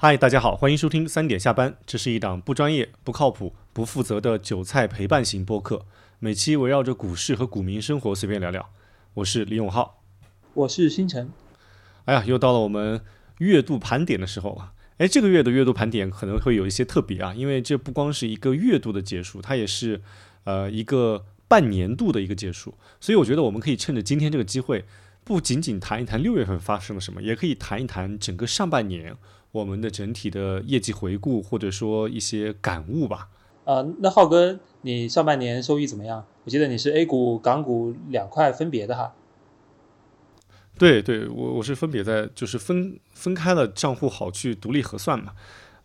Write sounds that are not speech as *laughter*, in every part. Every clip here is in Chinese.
嗨，大家好，欢迎收听三点下班。这是一档不专业、不靠谱、不负责的韭菜陪伴型播客，每期围绕着股市和股民生活随便聊聊。我是李永浩，我是星辰。哎呀，又到了我们月度盘点的时候了。哎，这个月的月度盘点可能会有一些特别啊，因为这不光是一个月度的结束，它也是呃一个半年度的一个结束。所以我觉得我们可以趁着今天这个机会，不仅仅谈一谈六月份发生了什么，也可以谈一谈整个上半年。我们的整体的业绩回顾，或者说一些感悟吧。呃，那浩哥，你上半年收益怎么样？我记得你是 A 股、港股两块分别的哈。对对，我我是分别在就是分分开了账户好去独立核算嘛。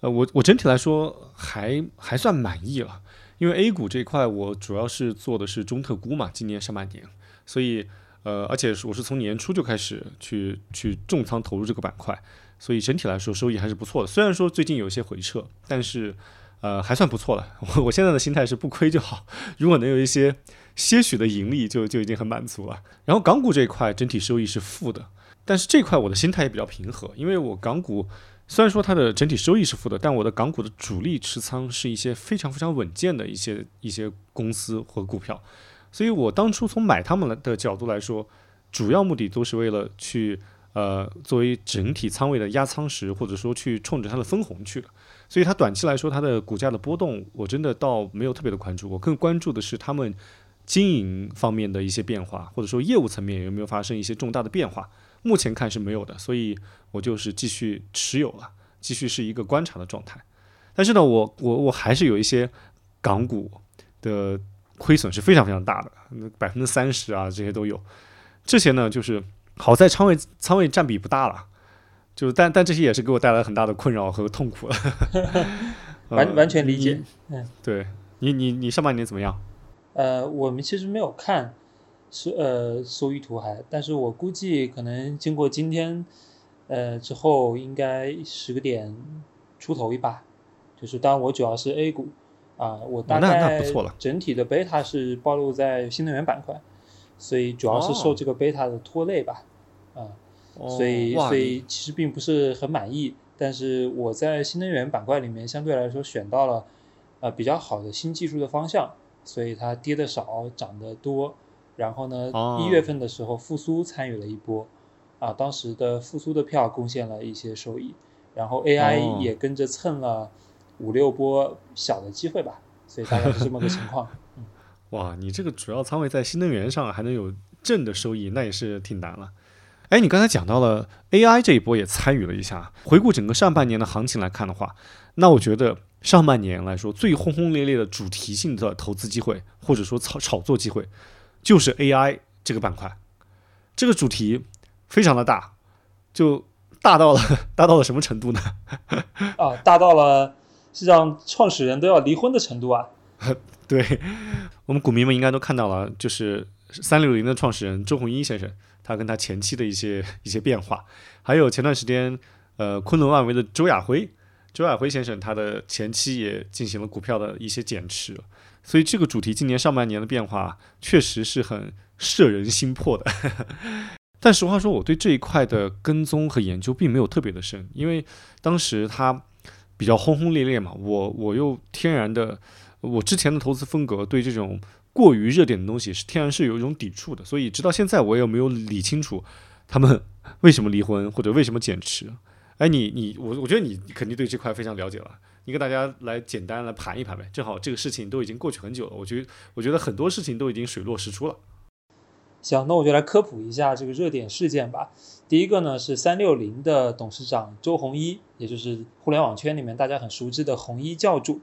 呃，我我整体来说还还算满意了，因为 A 股这一块我主要是做的是中特估嘛，今年上半年，所以呃，而且我是从年初就开始去去重仓投入这个板块。所以整体来说收益还是不错的，虽然说最近有一些回撤，但是，呃，还算不错了。*laughs* 我我现在的心态是不亏就好，如果能有一些些许的盈利，就就已经很满足了。然后港股这一块整体收益是负的，但是这块我的心态也比较平和，因为我港股虽然说它的整体收益是负的，但我的港股的主力持仓是一些非常非常稳健的一些一些公司或股票，所以我当初从买他们的角度来说，主要目的都是为了去。呃，作为整体仓位的压仓时，或者说去冲着它的分红去的，所以它短期来说，它的股价的波动，我真的倒没有特别的关注。我更关注的是他们经营方面的一些变化，或者说业务层面有没有发生一些重大的变化。目前看是没有的，所以我就是继续持有了，继续是一个观察的状态。但是呢，我我我还是有一些港股的亏损是非常非常大的，百分之三十啊，这些都有。这些呢，就是。好在仓位仓位占比不大了，就但但这些也是给我带来很大的困扰和痛苦了。*laughs* 完完全理解。嗯，对你你你上半年怎么样？呃，我们其实没有看是呃收益图还，但是我估计可能经过今天呃之后，应该十个点出头一把。就是当然我主要是 A 股啊，我大概整体的贝塔是暴露在新能源板块。所以主要是受这个贝塔的拖累吧，啊，所以所以其实并不是很满意。但是我在新能源板块里面相对来说选到了呃比较好的新技术的方向，所以它跌的少，涨得多。然后呢，一月份的时候复苏参与了一波，啊，当时的复苏的票贡献了一些收益，然后 AI 也跟着蹭了五六波小的机会吧，所以大概是这么个情况。哇，你这个主要仓位在新能源上还能有正的收益，那也是挺难了。哎，你刚才讲到了 AI 这一波也参与了一下。回顾整个上半年的行情来看的话，那我觉得上半年来说最轰轰烈烈的主题性的投资机会，或者说炒炒作机会，就是 AI 这个板块。这个主题非常的大，就大到了大到了什么程度呢？*laughs* 啊，大到了是让创始人都要离婚的程度啊！*laughs* 对。我们股民们应该都看到了，就是三六零的创始人周鸿祎先生，他跟他前妻的一些 *laughs* 一些变化，还有前段时间，呃，昆仑万维的周亚辉，周亚辉先生他的前妻也进行了股票的一些减持，所以这个主题今年上半年的变化确实是很摄人心魄的。*laughs* 但实话说，我对这一块的跟踪和研究并没有特别的深，因为当时他比较轰轰烈烈嘛，我我又天然的。我之前的投资风格对这种过于热点的东西是天然是有一种抵触的，所以直到现在我也没有理清楚 *laughs* 他们 *laughs* 为什么离婚或者为什么减持。哎，你你我我觉得你肯定对这块非常了解了，你跟大家来简单来盘一盘呗。正好这个事情都已经过去很久了，我觉得我觉得很多事情都已经水落石出了。行，那我就来科普一下这个热点事件吧。第一个呢是三六零的董事长周鸿祎，也就是互联网圈里面大家很熟知的红衣教主。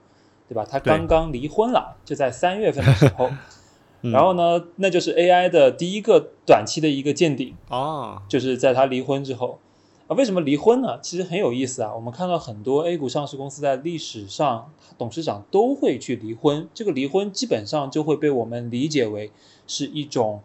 对吧？他刚刚离婚了，就在三月份的时候。*laughs* 然后呢，那就是 AI 的第一个短期的一个见顶啊，就是在他离婚之后啊。为什么离婚呢？其实很有意思啊。我们看到很多 A 股上市公司在历史上董事长都会去离婚，这个离婚基本上就会被我们理解为是一种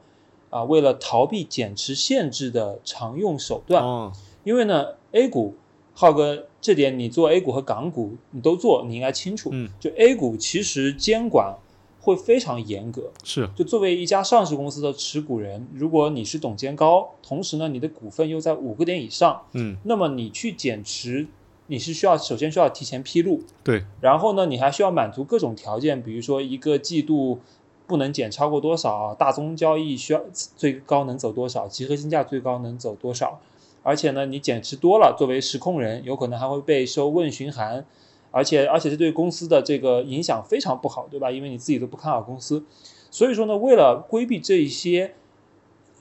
啊，为了逃避减持限制的常用手段。因为呢，A 股。浩哥，这点你做 A 股和港股你都做，你应该清楚。嗯，就 A 股其实监管会非常严格。是，就作为一家上市公司的持股人，如果你是董监高，同时呢你的股份又在五个点以上，嗯，那么你去减持你是需要首先需要提前披露，对，然后呢，你还需要满足各种条件，比如说一个季度不能减超过多少，大宗交易需要最高能走多少，集合竞价最高能走多少，而且呢，你减持多了，作为实控人，有可能还会被收问询函，而且而且这对公司的这个影响非常不好，对吧？因为你自己都不看好公司，所以说呢，为了规避这一些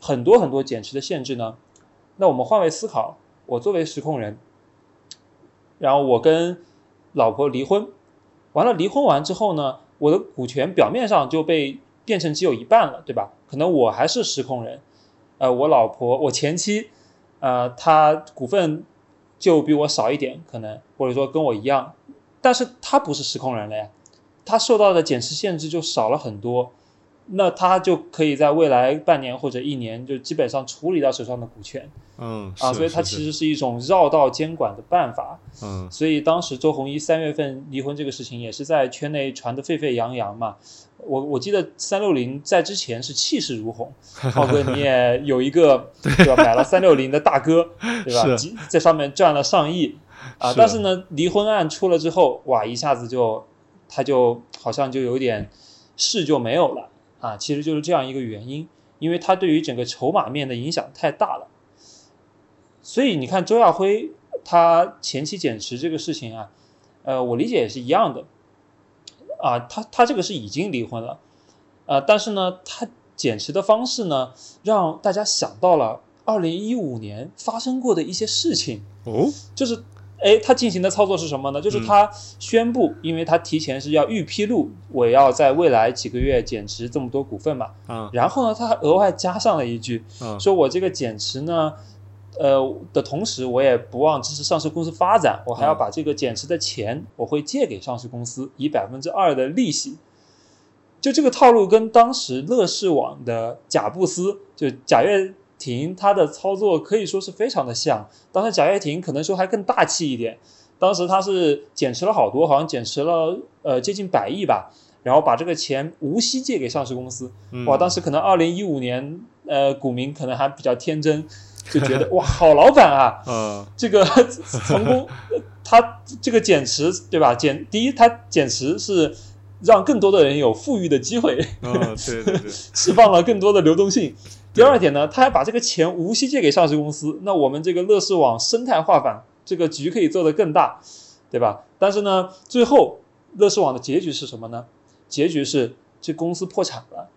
很多很多减持的限制呢，那我们换位思考，我作为实控人。然后我跟老婆离婚，完了离婚完之后呢，我的股权表面上就被变成只有一半了，对吧？可能我还是实控人，呃，我老婆我前妻，呃，他股份就比我少一点，可能或者说跟我一样，但是他不是实控人了呀，他受到的减持限制就少了很多。那他就可以在未来半年或者一年就基本上处理到手上的股权，嗯啊，所以它其实是一种绕道监管的办法，嗯，所以当时周鸿祎三月份离婚这个事情也是在圈内传得沸沸扬扬嘛。我我记得三六零在之前是气势如虹，*laughs* 浩哥你也有一个 *laughs* 对吧？买了三六零的大哥 *laughs* 对吧？在上面赚了上亿啊，但是呢，离婚案出了之后，哇，一下子就他就好像就有点势就没有了。啊，其实就是这样一个原因，因为它对于整个筹码面的影响太大了。所以你看周亚辉他前期减持这个事情啊，呃，我理解也是一样的。啊，他他这个是已经离婚了，啊，但是呢，他减持的方式呢，让大家想到了二零一五年发生过的一些事情哦，就是。哎，他进行的操作是什么呢？就是他宣布，因为他提前是要预披露，我要在未来几个月减持这么多股份嘛。嗯，然后呢，他还额外加上了一句，说我这个减持呢，呃的同时，我也不忘支持上市公司发展，我还要把这个减持的钱，我会借给上市公司，以百分之二的利息。就这个套路跟当时乐视网的贾布斯，就贾跃。婷他的操作可以说是非常的像，当时贾跃亭可能说还更大气一点，当时他是减持了好多，好像减持了呃接近百亿吧，然后把这个钱无息借给上市公司，哇，当时可能二零一五年呃股民可能还比较天真，就觉得 *laughs* 哇好老板啊，嗯，这个 *laughs* 成功，他这个减持对吧？减第一他减持是让更多的人有富裕的机会，*laughs* 嗯，对对对，释放了更多的流动性。第二点呢，他还把这个钱无息借给上市公司，那我们这个乐视网生态化反这个局可以做得更大，对吧？但是呢，最后乐视网的结局是什么呢？结局是这公司破产了，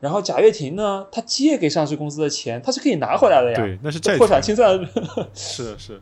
然后贾跃亭呢，他借给上市公司的钱，他是可以拿回来的呀。对，那是债破产清算。*laughs* 是是，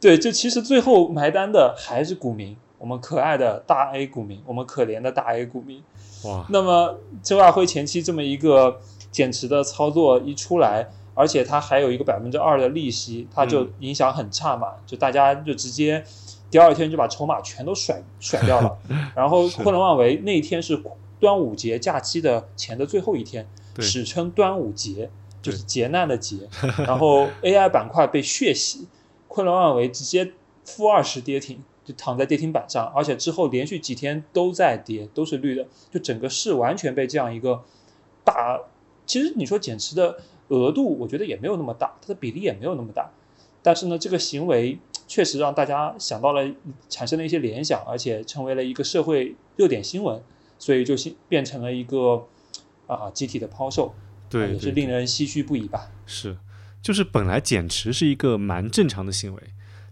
对，就其实最后埋单的还是股民，我们可爱的大 A 股民，我们可怜的大 A 股民。哇，那么周亚辉前期这么一个。减持的操作一出来，而且它还有一个百分之二的利息，它就影响很差嘛，就大家就直接第二天就把筹码全都甩甩掉了。*laughs* 然后昆仑万维那天是端午节假期的前的最后一天，史称端午节，就是劫难的劫。*laughs* 然后 AI 板块被血洗，昆仑万维直接负二十跌停，就躺在跌停板上，而且之后连续几天都在跌，都是绿的，就整个市完全被这样一个大。其实你说减持的额度，我觉得也没有那么大，它的比例也没有那么大，但是呢，这个行为确实让大家想到了，产生了一些联想，而且成为了一个社会热点新闻，所以就变成了一个啊集体的抛售，对，也是令人唏嘘不已吧。是，就是本来减持是一个蛮正常的行为。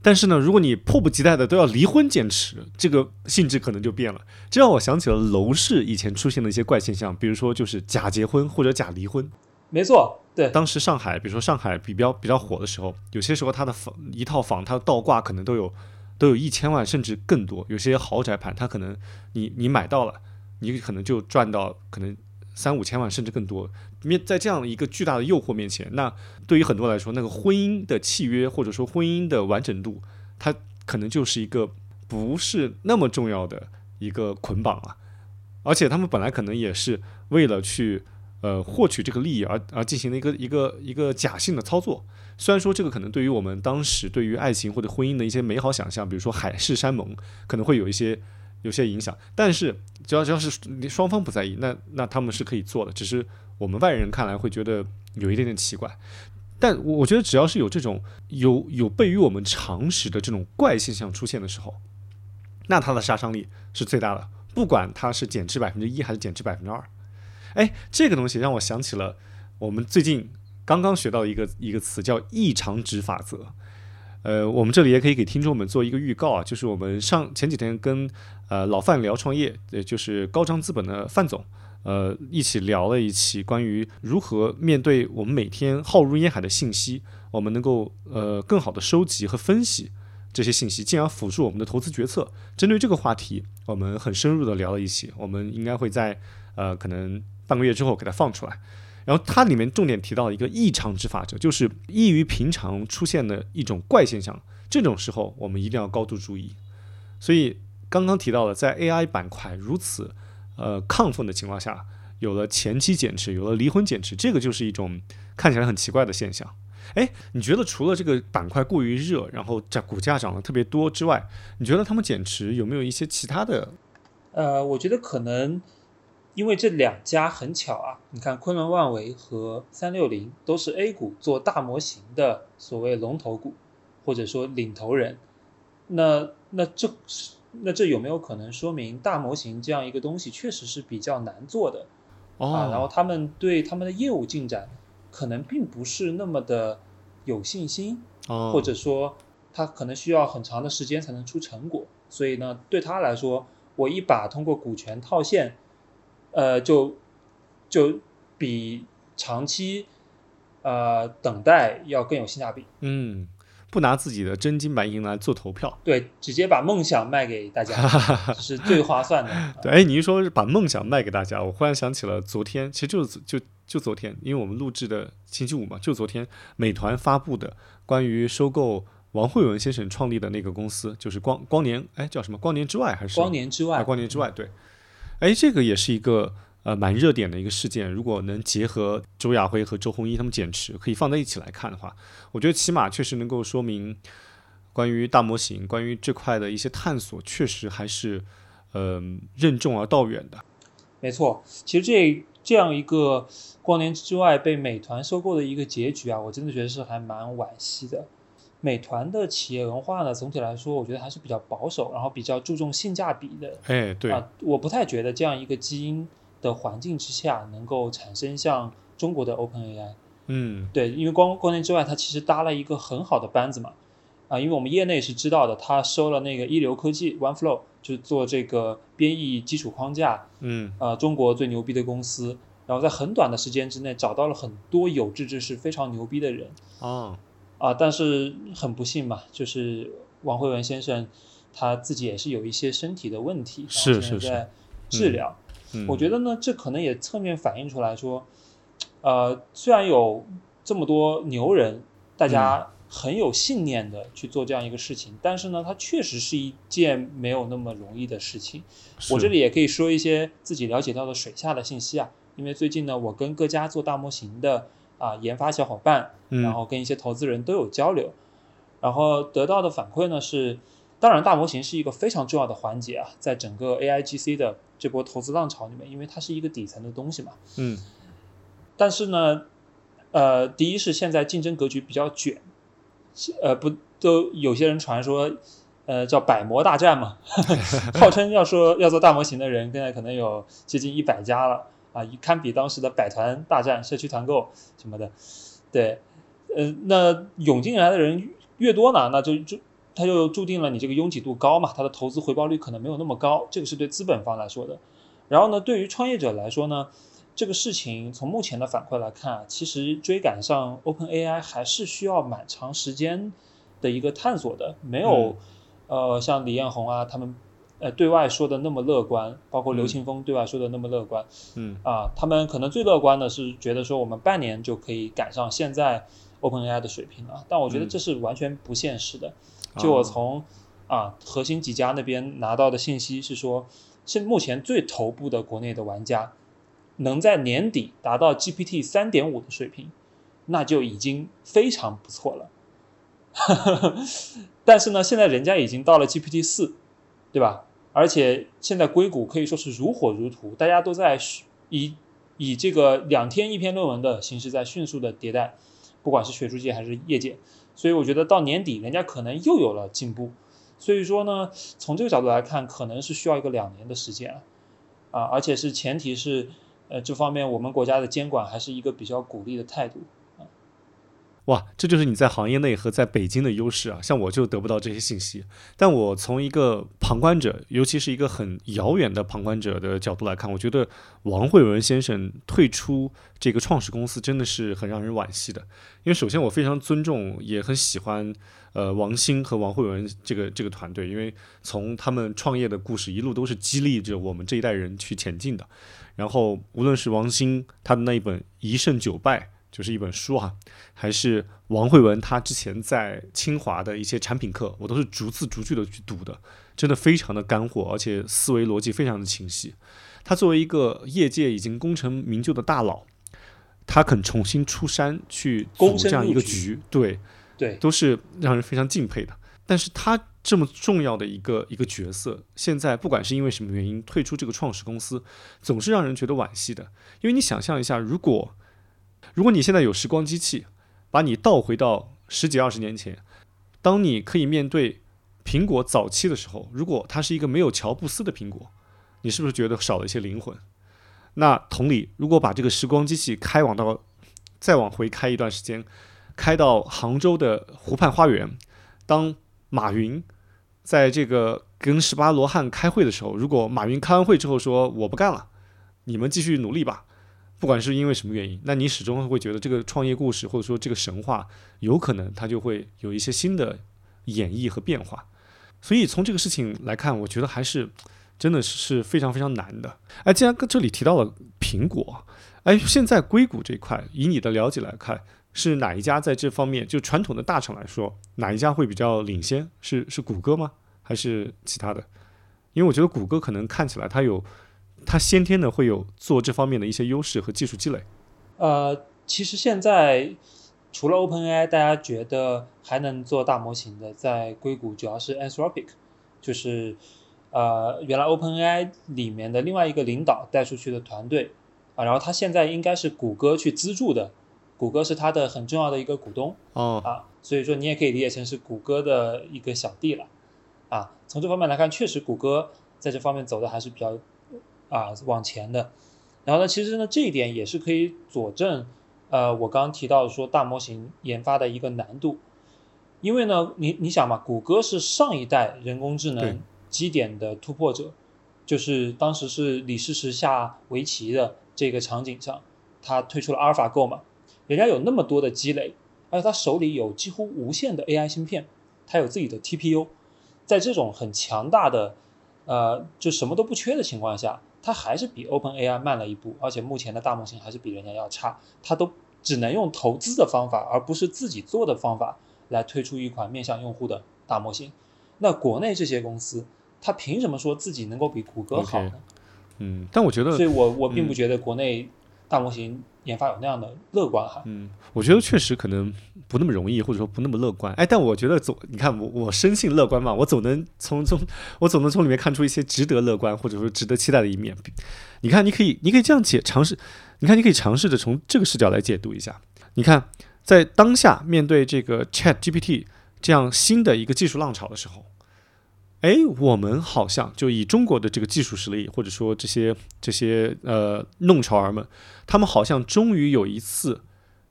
但是呢，如果你迫不及待的都要离婚坚持，这个性质可能就变了。这让我想起了楼市以前出现的一些怪现象，比如说就是假结婚或者假离婚。没错，对。当时上海，比如说上海比较比较火的时候，有些时候它的房一套房，它的倒挂可能都有都有一千万甚至更多。有些豪宅盘，它可能你你买到了，你可能就赚到可能三五千万甚至更多。面在这样一个巨大的诱惑面前，那对于很多来说，那个婚姻的契约或者说婚姻的完整度，它可能就是一个不是那么重要的一个捆绑了。而且他们本来可能也是为了去呃获取这个利益而而进行了一个一个一个假性的操作。虽然说这个可能对于我们当时对于爱情或者婚姻的一些美好想象，比如说海誓山盟，可能会有一些有些影响。但是只要只要是双方不在意，那那他们是可以做的，只是。我们外人看来会觉得有一点点奇怪，但我我觉得只要是有这种有有悖于我们常识的这种怪现象出现的时候，那它的杀伤力是最大的，不管它是减至百分之一还是减至百分之二。哎，这个东西让我想起了我们最近刚刚学到一个一个词，叫异常值法则。呃，我们这里也可以给听众们做一个预告啊，就是我们上前几天跟呃老范聊创业，也就是高张资本的范总，呃，一起聊了一期关于如何面对我们每天浩如烟海的信息，我们能够呃更好的收集和分析这些信息，进而辅助我们的投资决策。针对这个话题，我们很深入的聊了一期，我们应该会在呃可能半个月之后给它放出来。然后它里面重点提到一个异常执法者，就是异于平常出现的一种怪现象，这种时候我们一定要高度注意。所以刚刚提到的，在 AI 板块如此呃亢奋的情况下，有了前期减持，有了离婚减持，这个就是一种看起来很奇怪的现象。哎，你觉得除了这个板块过于热，然后这股价涨得特别多之外，你觉得他们减持有没有一些其他的？呃，我觉得可能。因为这两家很巧啊，你看昆仑万维和三六零都是 A 股做大模型的所谓龙头股，或者说领头人。那那这那这有没有可能说明大模型这样一个东西确实是比较难做的啊？然后他们对他们的业务进展可能并不是那么的有信心，或者说他可能需要很长的时间才能出成果。所以呢，对他来说，我一把通过股权套现。呃，就就比长期呃等待要更有性价比。嗯，不拿自己的真金白银来做投票，对，直接把梦想卖给大家，这是最划算的。*laughs* 对，哎，你一说把梦想卖给大家，我忽然想起了昨天，其实就是就就昨天，因为我们录制的星期五嘛，就昨天，美团发布的关于收购王慧文先生创立的那个公司，就是光光年，哎，叫什么？光年之外还是光年之外？光年之外，对。哎，这个也是一个呃蛮热点的一个事件。如果能结合周亚辉和周鸿祎他们减持，可以放在一起来看的话，我觉得起码确实能够说明关于大模型、关于这块的一些探索，确实还是呃任重而道远的。没错，其实这这样一个光年之外被美团收购的一个结局啊，我真的觉得是还蛮惋惜的。美团的企业文化呢，总体来说，我觉得还是比较保守，然后比较注重性价比的。哎，对啊，我不太觉得这样一个基因的环境之下，能够产生像中国的 OpenAI。嗯，对，因为光光年之外，它其实搭了一个很好的班子嘛。啊，因为我们业内是知道的，它收了那个一流科技 OneFlow，就是做这个编译基础框架。嗯，呃，中国最牛逼的公司，然后在很短的时间之内找到了很多有志之士，非常牛逼的人。哦。啊，但是很不幸嘛，就是王慧文先生他自己也是有一些身体的问题，是是是，在治疗。我觉得呢，这可能也侧面反映出来说，呃，虽然有这么多牛人，大家很有信念的去做这样一个事情，但是呢，它确实是一件没有那么容易的事情。我这里也可以说一些自己了解到的水下的信息啊，因为最近呢，我跟各家做大模型的。啊，研发小伙伴，然后跟一些投资人都有交流，然后得到的反馈呢是，当然大模型是一个非常重要的环节啊，在整个 AIGC 的这波投资浪潮里面，因为它是一个底层的东西嘛。嗯。但是呢，呃，第一是现在竞争格局比较卷，呃，不都有些人传说，呃，叫百模大战嘛，*laughs* 号称要说要做大模型的人，现在可能有接近一百家了。啊，堪比当时的百团大战、社区团购什么的，对，呃，那涌进来的人越多呢，那就就它就注定了你这个拥挤度高嘛，它的投资回报率可能没有那么高，这个是对资本方来说的。然后呢，对于创业者来说呢，这个事情从目前的反馈来看，其实追赶上 OpenAI 还是需要蛮长时间的一个探索的，没有呃像李彦宏啊他们。呃，对外说的那么乐观，包括刘庆峰对外说的那么乐观，嗯啊，他们可能最乐观的是觉得说我们半年就可以赶上现在 OpenAI 的水平了，但我觉得这是完全不现实的。就我从啊核心几家那边拿到的信息是说，是目前最头部的国内的玩家能在年底达到 GPT 三点五的水平，那就已经非常不错了。*laughs* 但是呢，现在人家已经到了 GPT 四，对吧？而且现在硅谷可以说是如火如荼，大家都在以以这个两天一篇论文的形式在迅速的迭代。不管是学术界还是业界。所以我觉得到年底，人家可能又有了进步。所以说呢，从这个角度来看，可能是需要一个两年的时间啊，而且是前提是，呃，这方面我们国家的监管还是一个比较鼓励的态度。哇，这就是你在行业内和在北京的优势啊！像我就得不到这些信息，但我从一个旁观者，尤其是一个很遥远的旁观者的角度来看，我觉得王慧文先生退出这个创始公司真的是很让人惋惜的。因为首先我非常尊重，也很喜欢，呃，王兴和王慧文这个这个团队，因为从他们创业的故事一路都是激励着我们这一代人去前进的。然后无论是王兴他的那一本《一胜九败》。就是一本书啊，还是王慧文他之前在清华的一些产品课，我都是逐字逐句的去读的，真的非常的干货，而且思维逻辑非常的清晰。他作为一个业界已经功成名就的大佬，他肯重新出山去组这样一个局，对对，都是让人非常敬佩的。但是他这么重要的一个一个角色，现在不管是因为什么原因退出这个创始公司，总是让人觉得惋惜的。因为你想象一下，如果如果你现在有时光机器，把你倒回到十几二十年前，当你可以面对苹果早期的时候，如果它是一个没有乔布斯的苹果，你是不是觉得少了一些灵魂？那同理，如果把这个时光机器开往到再往回开一段时间，开到杭州的湖畔花园，当马云在这个跟十八罗汉开会的时候，如果马云开完会之后说我不干了，你们继续努力吧。不管是因为什么原因，那你始终会觉得这个创业故事或者说这个神话，有可能它就会有一些新的演绎和变化。所以从这个事情来看，我觉得还是真的是非常非常难的。哎，既然这里提到了苹果，哎，现在硅谷这块，以你的了解来看，是哪一家在这方面就传统的大厂来说，哪一家会比较领先？是是谷歌吗？还是其他的？因为我觉得谷歌可能看起来它有。它先天的会有做这方面的一些优势和技术积累。呃，其实现在除了 OpenAI，大家觉得还能做大模型的，在硅谷主要是 Anthropic，就是呃原来 OpenAI 里面的另外一个领导带出去的团队啊，然后他现在应该是谷歌去资助的，谷歌是他的很重要的一个股东哦啊，所以说你也可以理解成是谷歌的一个小弟了啊。从这方面来看，确实谷歌在这方面走的还是比较。啊，往前的，然后呢，其实呢，这一点也是可以佐证，呃，我刚刚提到说大模型研发的一个难度，因为呢，你你想嘛，谷歌是上一代人工智能基点的突破者，就是当时是李世石下围棋的这个场景上，他推出了阿尔法狗嘛，人家有那么多的积累，而且他手里有几乎无限的 AI 芯片，他有自己的 TPU，在这种很强大的，呃，就什么都不缺的情况下。它还是比 OpenAI 慢了一步，而且目前的大模型还是比人家要差。它都只能用投资的方法，而不是自己做的方法来推出一款面向用户的大模型。那国内这些公司，它凭什么说自己能够比谷歌好呢？嗯，但我觉得，所以我我并不觉得国内大模型。研发有那样的乐观哈，嗯，我觉得确实可能不那么容易，或者说不那么乐观。哎，但我觉得总你看我我生性乐观嘛，我总能从从我总能从里面看出一些值得乐观或者说值得期待的一面。你看，你可以你可以这样解尝试，你看你可以尝试着从这个视角来解读一下。你看，在当下面对这个 Chat GPT 这样新的一个技术浪潮的时候。哎，我们好像就以中国的这个技术实力，或者说这些这些呃弄潮儿们，他们好像终于有一次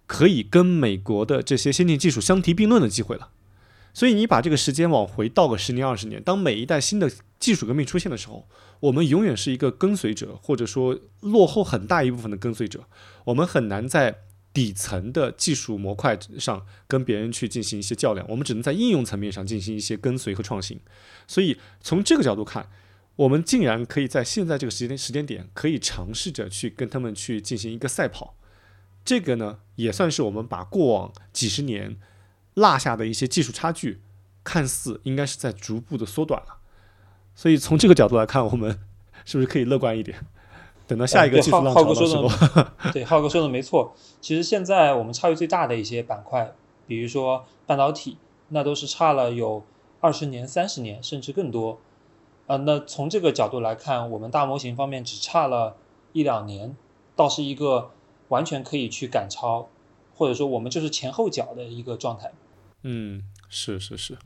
可以跟美国的这些先进技术相提并论的机会了。所以你把这个时间往回倒个十年二十年，当每一代新的技术革命出现的时候，我们永远是一个跟随者，或者说落后很大一部分的跟随者，我们很难在。底层的技术模块上跟别人去进行一些较量，我们只能在应用层面上进行一些跟随和创新。所以从这个角度看，我们竟然可以在现在这个时间时间点，可以尝试着去跟他们去进行一个赛跑。这个呢，也算是我们把过往几十年落下的一些技术差距，看似应该是在逐步的缩短了。所以从这个角度来看，我们 *laughs* 是不是可以乐观一点？等到下一个技术浪潮的时候，*laughs* 对浩哥说的没错。其实现在我们差距最大的一些板块，比如说半导体，那都是差了有二十年、三十年，甚至更多。啊，那从这个角度来看，我们大模型方面只差了一两年，倒是一个完全可以去赶超或者说我们就是前后脚的一个状态。嗯，是是是，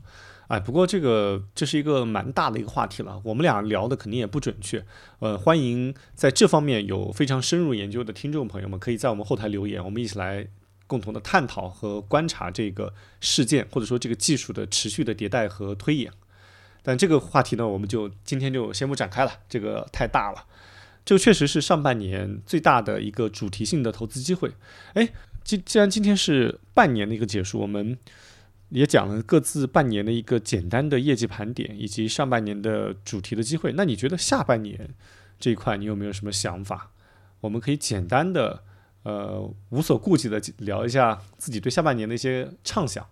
哎，不过这个这是一个蛮大的一个话题了，我们俩聊的肯定也不准确。呃，欢迎在这方面有非常深入研究的听众朋友们，可以在我们后台留言，我们一起来共同的探讨和观察这个事件，或者说这个技术的持续的迭代和推演。但这个话题呢，我们就今天就先不展开了，这个太大了。这个确实是上半年最大的一个主题性的投资机会。哎，既既然今天是半年的一个结束，我们。也讲了各自半年的一个简单的业绩盘点，以及上半年的主题的机会。那你觉得下半年这一块你有没有什么想法？我们可以简单的，呃，无所顾忌的聊一下自己对下半年的一些畅想。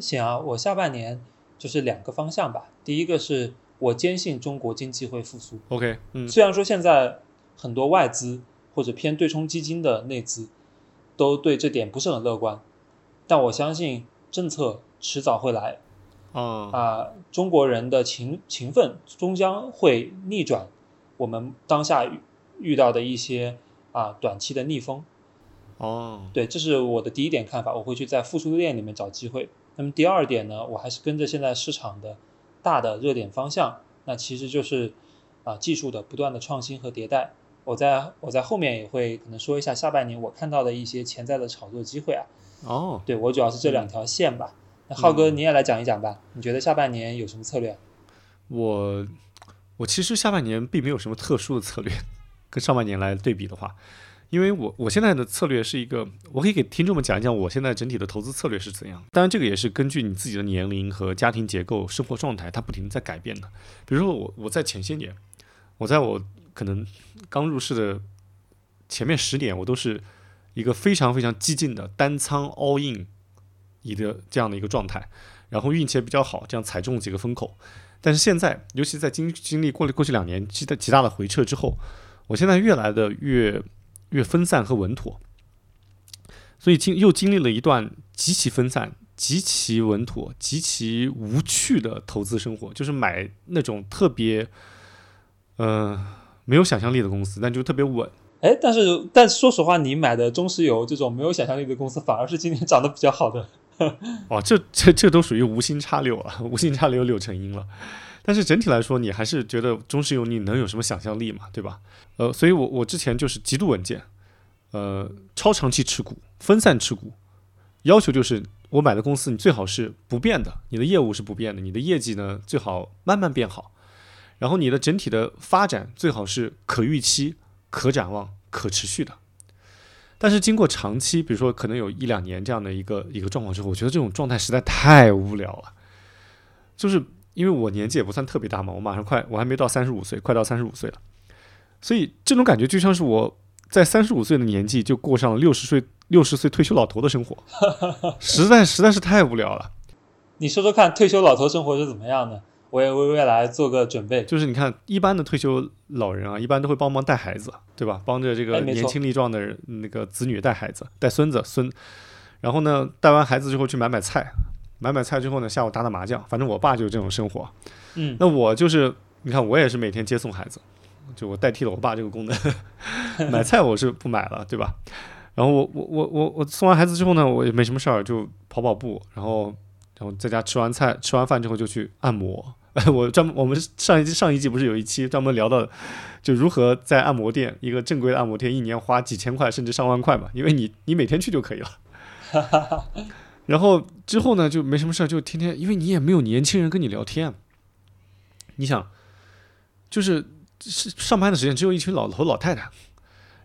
行啊，我下半年就是两个方向吧。第一个是我坚信中国经济会复苏。OK，嗯，虽然说现在很多外资或者偏对冲基金的内资都对这点不是很乐观，但我相信。政策迟早会来，啊啊！中国人的勤勤奋终将会逆转我们当下遇遇到的一些啊短期的逆风。哦，对，这是我的第一点看法，我会去在复苏链里面找机会。那么第二点呢，我还是跟着现在市场的大的热点方向，那其实就是啊技术的不断的创新和迭代。我在我在后面也会可能说一下下半年我看到的一些潜在的炒作机会啊。哦，对我主要是这两条线吧。那浩哥你也来讲一讲吧。你觉得下半年有什么策略？我我其实下半年并没有什么特殊的策略，跟上半年来对比的话，因为我我现在的策略是一个，我可以给听众们讲一讲我现在整体的投资策略是怎样。当然，这个也是根据你自己的年龄和家庭结构、生活状态，它不停在改变的。比如说我我在前些年，我在我可能刚入市的前面十年，我都是。一个非常非常激进的单仓 all in 一个这样的一个状态，然后运气也比较好，这样踩中几个风口。但是现在，尤其在经经历过了过去两年极大极大的回撤之后，我现在越来的越越分散和稳妥。所以经又经历了一段极其分散、极其稳妥、极其无趣的投资生活，就是买那种特别呃没有想象力的公司，但就特别稳。哎，但是，但说实话，你买的中石油这种没有想象力的公司，反而是今年涨得比较好的。*laughs* 哦，这这这都属于无心插柳啊，无心插柳柳成荫了。但是整体来说，你还是觉得中石油你能有什么想象力嘛？对吧？呃，所以我我之前就是极度稳健，呃，超长期持股，分散持股，要求就是我买的公司你最好是不变的，你的业务是不变的，你的业绩呢最好慢慢变好，然后你的整体的发展最好是可预期。可展望、可持续的，但是经过长期，比如说可能有一两年这样的一个一个状况之后，我觉得这种状态实在太无聊了。就是因为我年纪也不算特别大嘛，我马上快，我还没到三十五岁，快到三十五岁了，所以这种感觉就像是我在三十五岁的年纪就过上了六十岁六十岁退休老头的生活，*laughs* 实在实在是太无聊了。你说说看，退休老头生活是怎么样的？我也为未来做个准备。就是你看，一般的退休老人啊，一般都会帮忙带孩子，对吧？帮着这个年轻力壮的人那个子女带孩子、带孙子孙。然后呢，带完孩子之后去买买菜，买买菜之后呢，下午打打麻将。反正我爸就是这种生活。嗯。那我就是，你看我也是每天接送孩子，就我代替了我爸这个功能。*laughs* 买菜我是不买了，对吧？然后我我我我我送完孩子之后呢，我也没什么事儿，就跑跑步，然后然后在家吃完菜吃完饭之后就去按摩。*laughs* 我专门我们上一季上一季不是有一期专门聊到，就如何在按摩店一个正规的按摩店一年花几千块甚至上万块嘛？因为你你每天去就可以了。*laughs* 然后之后呢就没什么事儿，就天天因为你也没有年轻人跟你聊天。你想，就是是上班的时间只有一群老头老太太，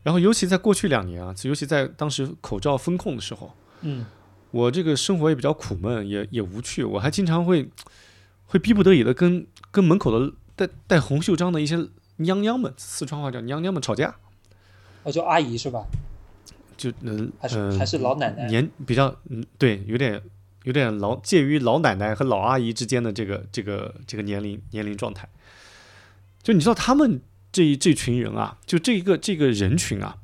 然后尤其在过去两年啊，尤其在当时口罩风控的时候，嗯，我这个生活也比较苦闷，也也无趣，我还经常会。会逼不得已的跟跟门口的带带红袖章的一些娘娘们，四川话叫娘娘们吵架，哦，叫阿姨是吧？就嗯，还是还是老奶奶，年比较嗯，对，有点有点老介于老奶奶和老阿姨之间的这个这个这个年龄年龄状态。就你知道他们这这群人啊，就这一个这个人群啊，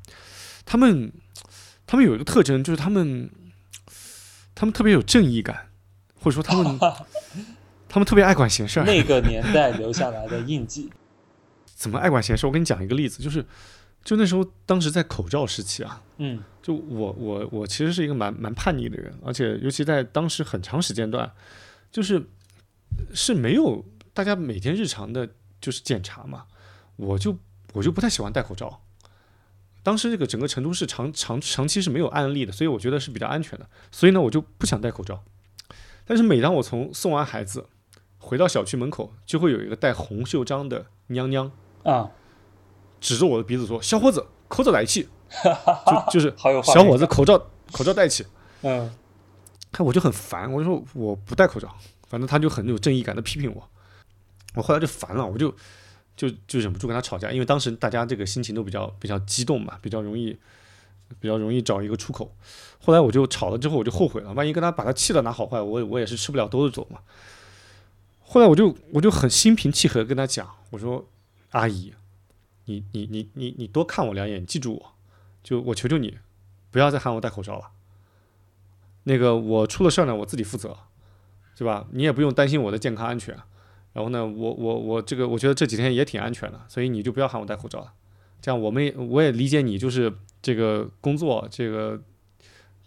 他们他们有一个特征，就是他们他们特别有正义感，或者说他们。*laughs* 他们特别爱管闲事儿，那个年代留下来的印记。*laughs* 怎么爱管闲事？我跟你讲一个例子，就是就那时候，当时在口罩时期啊，嗯就我我我其实是一个蛮蛮叛逆的人，而且尤其在当时很长时间段，就是是没有大家每天日常的就是检查嘛，我就我就不太喜欢戴口罩。当时这个整个成都市长长长期是没有案例的，所以我觉得是比较安全的，所以呢我就不想戴口罩。但是每当我从送完孩子回到小区门口，就会有一个戴红袖章的娘娘啊，指着我的鼻子说：“小伙子，口罩戴起。*laughs* ”就就是小伙子口罩口罩戴起。嗯看我就很烦，我就说我不戴口罩，反正他就很有正义感的批评我，我后来就烦了，我就就就忍不住跟他吵架，因为当时大家这个心情都比较比较激动嘛，比较容易比较容易找一个出口。后来我就吵了之后我就后悔了，万一跟他把他气的拿好坏，我我也是吃不了兜着走嘛。后来我就我就很心平气和地跟他讲，我说阿姨，你你你你你多看我两眼，你记住我，就我求求你，不要再喊我戴口罩了。那个我出了事儿呢，我自己负责，对吧？你也不用担心我的健康安全。然后呢，我我我这个我觉得这几天也挺安全的，所以你就不要喊我戴口罩了。这样我们也我也理解你，就是这个工作这个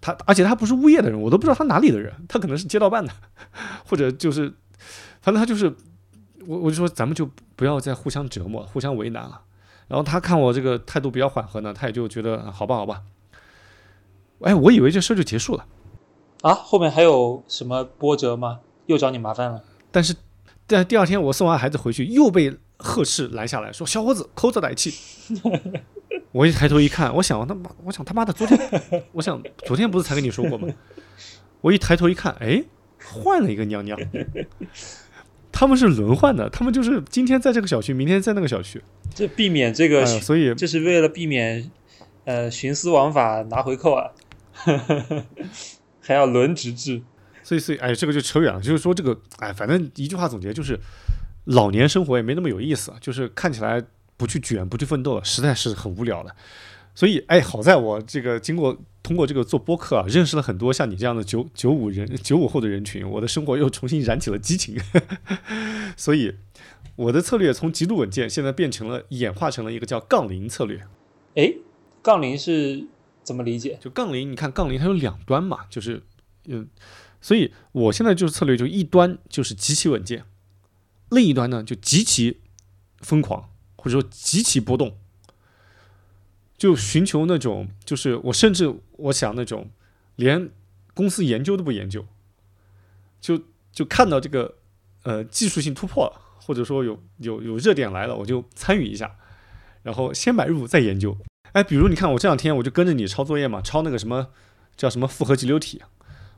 他，而且他不是物业的人，我都不知道他哪里的人，他可能是街道办的，*laughs* 或者就是反正他就是我我就说咱们就不要再互相折磨、互相为难了。然后他看我这个态度比较缓和呢，他也就觉得啊好吧好吧。哎，我以为这事儿就结束了。啊，后面还有什么波折吗？又找你麻烦了？但是，但第二天我送完孩子回去，又被呵斥拦下来说：“小伙子，抠着奶气。”我一抬头一看，我想他妈，我想他妈的，昨天，*laughs* 我想昨天不是才跟你说过吗？我一抬头一看，哎，换了一个娘娘，他们是轮换的，他们就是今天在这个小区，明天在那个小区，这避免这个哎，所以这是为了避免呃徇私枉法拿回扣啊，*laughs* 还要轮值制。所以，所以，哎，这个就扯远了。就是说，这个，哎，反正一句话总结就是，老年生活也没那么有意思，就是看起来不去卷、不去奋斗了，实在是很无聊的。所以，哎，好在我这个经过通过这个做播客啊，认识了很多像你这样的九九五人、九五后的人群，我的生活又重新燃起了激情。*laughs* 所以，我的策略从极度稳健，现在变成了演化成了一个叫杠铃策略。哎，杠铃是怎么理解？就杠铃，你看杠铃它有两端嘛，就是嗯，所以我现在就是策略，就一端就是极其稳健，另一端呢就极其疯狂，或者说极其波动，就寻求那种，就是我甚至我想那种连公司研究都不研究，就就看到这个呃技术性突破了，或者说有有有热点来了，我就参与一下，然后先买入再研究。哎，比如你看我这两天我就跟着你抄作业嘛，抄那个什么叫什么复合急流体，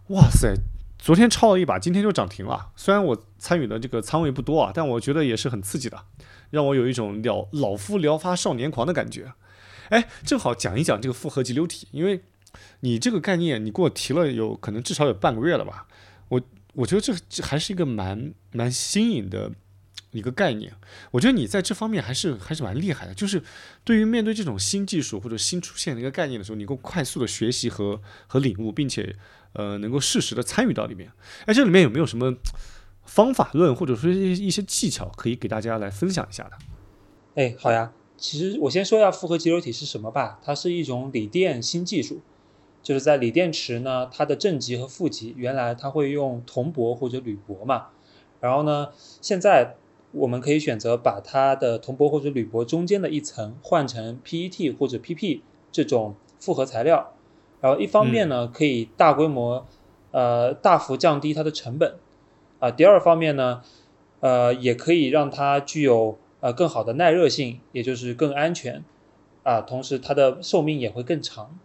哇塞，昨天抄了一把，今天就涨停了。虽然我参与的这个仓位不多啊，但我觉得也是很刺激的，让我有一种老老夫聊发少年狂的感觉。哎，正好讲一讲这个复合急流体，因为你这个概念你给我提了有可能至少有半个月了吧，我我觉得这这还是一个蛮蛮新颖的一个概念。我觉得你在这方面还是还是蛮厉害的，就是对于面对这种新技术或者新出现的一个概念的时候，你够快速的学习和和领悟，并且呃能够适时的参与到里面。哎，这里面有没有什么方法论或者说一些技巧可以给大家来分享一下的？哎，好呀。其实我先说一下复合激流体是什么吧，它是一种锂电新技术，就是在锂电池呢，它的正极和负极原来它会用铜箔或者铝箔嘛，然后呢，现在我们可以选择把它的铜箔或者铝箔中间的一层换成 PET 或者 PP 这种复合材料，然后一方面呢可以大规模呃大幅降低它的成本。啊，第二方面呢，呃也可以让它具有呃更好的耐热性，也就是更安全。啊，同时它的寿命也会更长。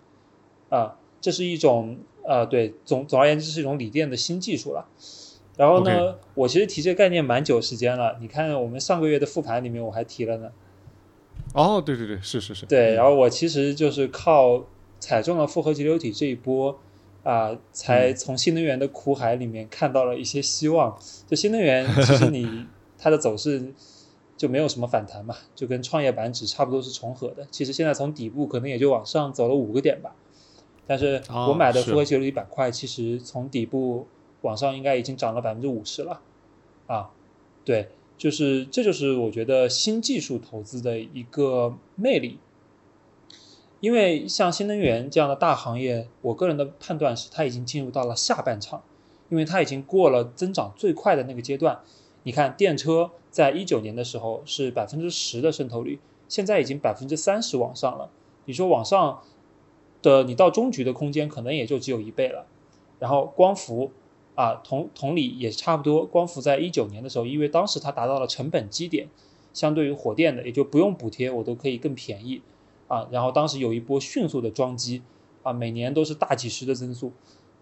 啊，这是一种呃对总总而言之是一种锂电的新技术了。然后呢我其实提这个概念蛮久时间了，你看我们上个月的复盘里面我还提了呢。哦，对对对，是是是。对，然后我其实就是靠踩中了复合激流体这一波啊、才从新能源的苦海里面看到了一些希望。就新能源，其实你 *laughs* 它的走势就没有什么反弹嘛，就跟创业板指差不多是重合的。其实现在从底部可能也就往上走了五个点吧，但是哦我买的复合激流体板块，其实从底部往上应该已经涨了百分之五十了，啊，对，就是这就是我觉得新技术投资的一个魅力因为像新能源这样的大行业，我个人的判断是它已经进入到了下半场，因为它已经过了增长最快的那个阶段。你看，电车在一九年的时候是百分之十的渗透率，现在已经百分之三十往上了。你说往上的，你到中局的空间可能也就只有一倍了。然后光伏啊，同同理也差不多。光伏在一九年的时候，因为当时它达到了成本基点，相对于火电的也就不用补贴，我都可以更便宜啊。然后当时有一波迅速的装机啊，每年都是大几十的增速。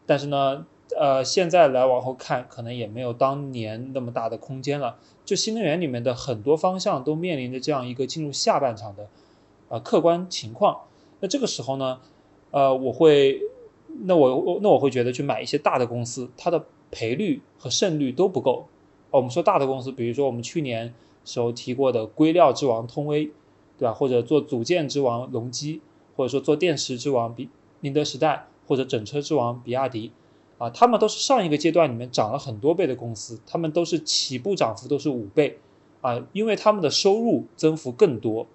但是呢，呃，现在来往后看，可能也没有当年那么大的空间了。就新能源里面的很多方向都面临着这样一个进入下半场的。呃，客观情况，那这个时候呢，呃，我会，那我那我会觉得去买一些大的公司，它的赔率和胜率都不够。我们说大的公司，比如说我们去年时候提过的硅料之王通威，对吧？或者做组件之王隆基，或者说做电池之王比宁德时代，或者整车之王比亚迪，啊，他们都是上一个阶段里面涨了很多倍的公司，他们都是起步涨幅都是五倍，啊，因为他们的收入增幅更多。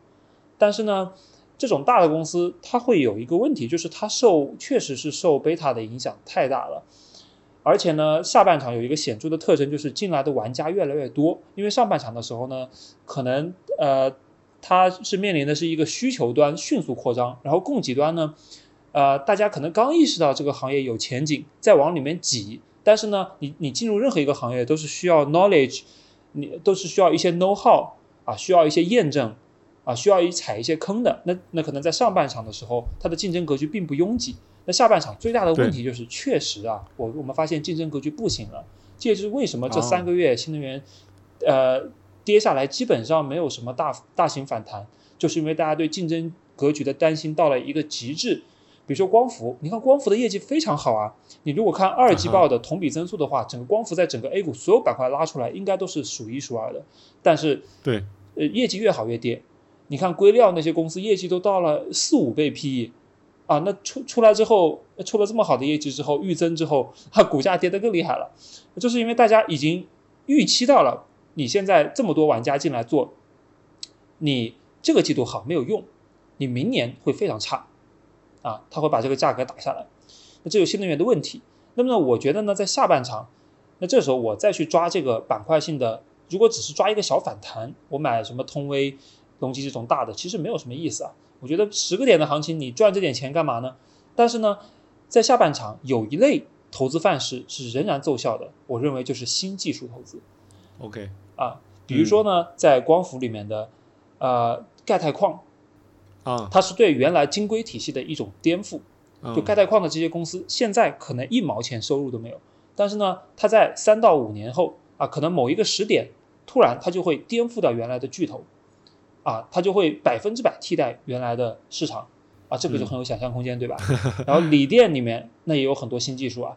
但是呢，这种大的公司它会有一个问题，就是它受确实是受贝塔的影响太大了，而且呢，下半场有一个显著的特征，就是进来的玩家越来越多。因为上半场的时候呢，可能呃，它是面临的是一个需求端迅速扩张，然后供给端呢，呃，大家可能刚意识到这个行业有前景，再往里面挤。但是呢，你你进入任何一个行业都是需要 knowledge，你都是需要一些 know how 啊，需要一些验证。啊，需要一踩一些坑的，那那可能在上半场的时候，它的竞争格局并不拥挤。那下半场最大的问题就是，确实啊，我我们发现竞争格局不行了。这也就是为什么这三个月新能源，呃，跌下来基本上没有什么大大型反弹，就是因为大家对竞争格局的担心到了一个极致。比如说光伏，你看光伏的业绩非常好啊，你如果看二季报的同比增速的话，整个光伏在整个 A 股所有板块拉出来，应该都是数一数二的。但是对，呃，业绩越好越跌。你看硅料那些公司业绩都到了四五倍 PE，啊，那出出来之后出了这么好的业绩之后预增之后，它股价跌得更厉害了，就是因为大家已经预期到了，你现在这么多玩家进来做，你这个季度好没有用，你明年会非常差，啊，他会把这个价格打下来，那这有新能源的问题。那么呢，我觉得呢，在下半场，那这时候我再去抓这个板块性的，如果只是抓一个小反弹，我买什么通威。隆基这种大的其实没有什么意思啊，我觉得十个点的行情你赚这点钱干嘛呢？但是呢，在下半场有一类投资范式是仍然奏效的，我认为就是新技术投资。OK 啊，比如说呢，在光伏里面的呃钙钛矿啊，它是对原来晶硅体系的一种颠覆。就钙钛矿的这些公司现在可能一毛钱收入都没有，但是呢，它在三到五年后啊，可能某一个时点突然它就会颠覆掉原来的巨头。啊，它就会百分之百替代原来的市场，啊，这个就很有想象空间，对吧？*laughs* 然后锂电里面那也有很多新技术啊，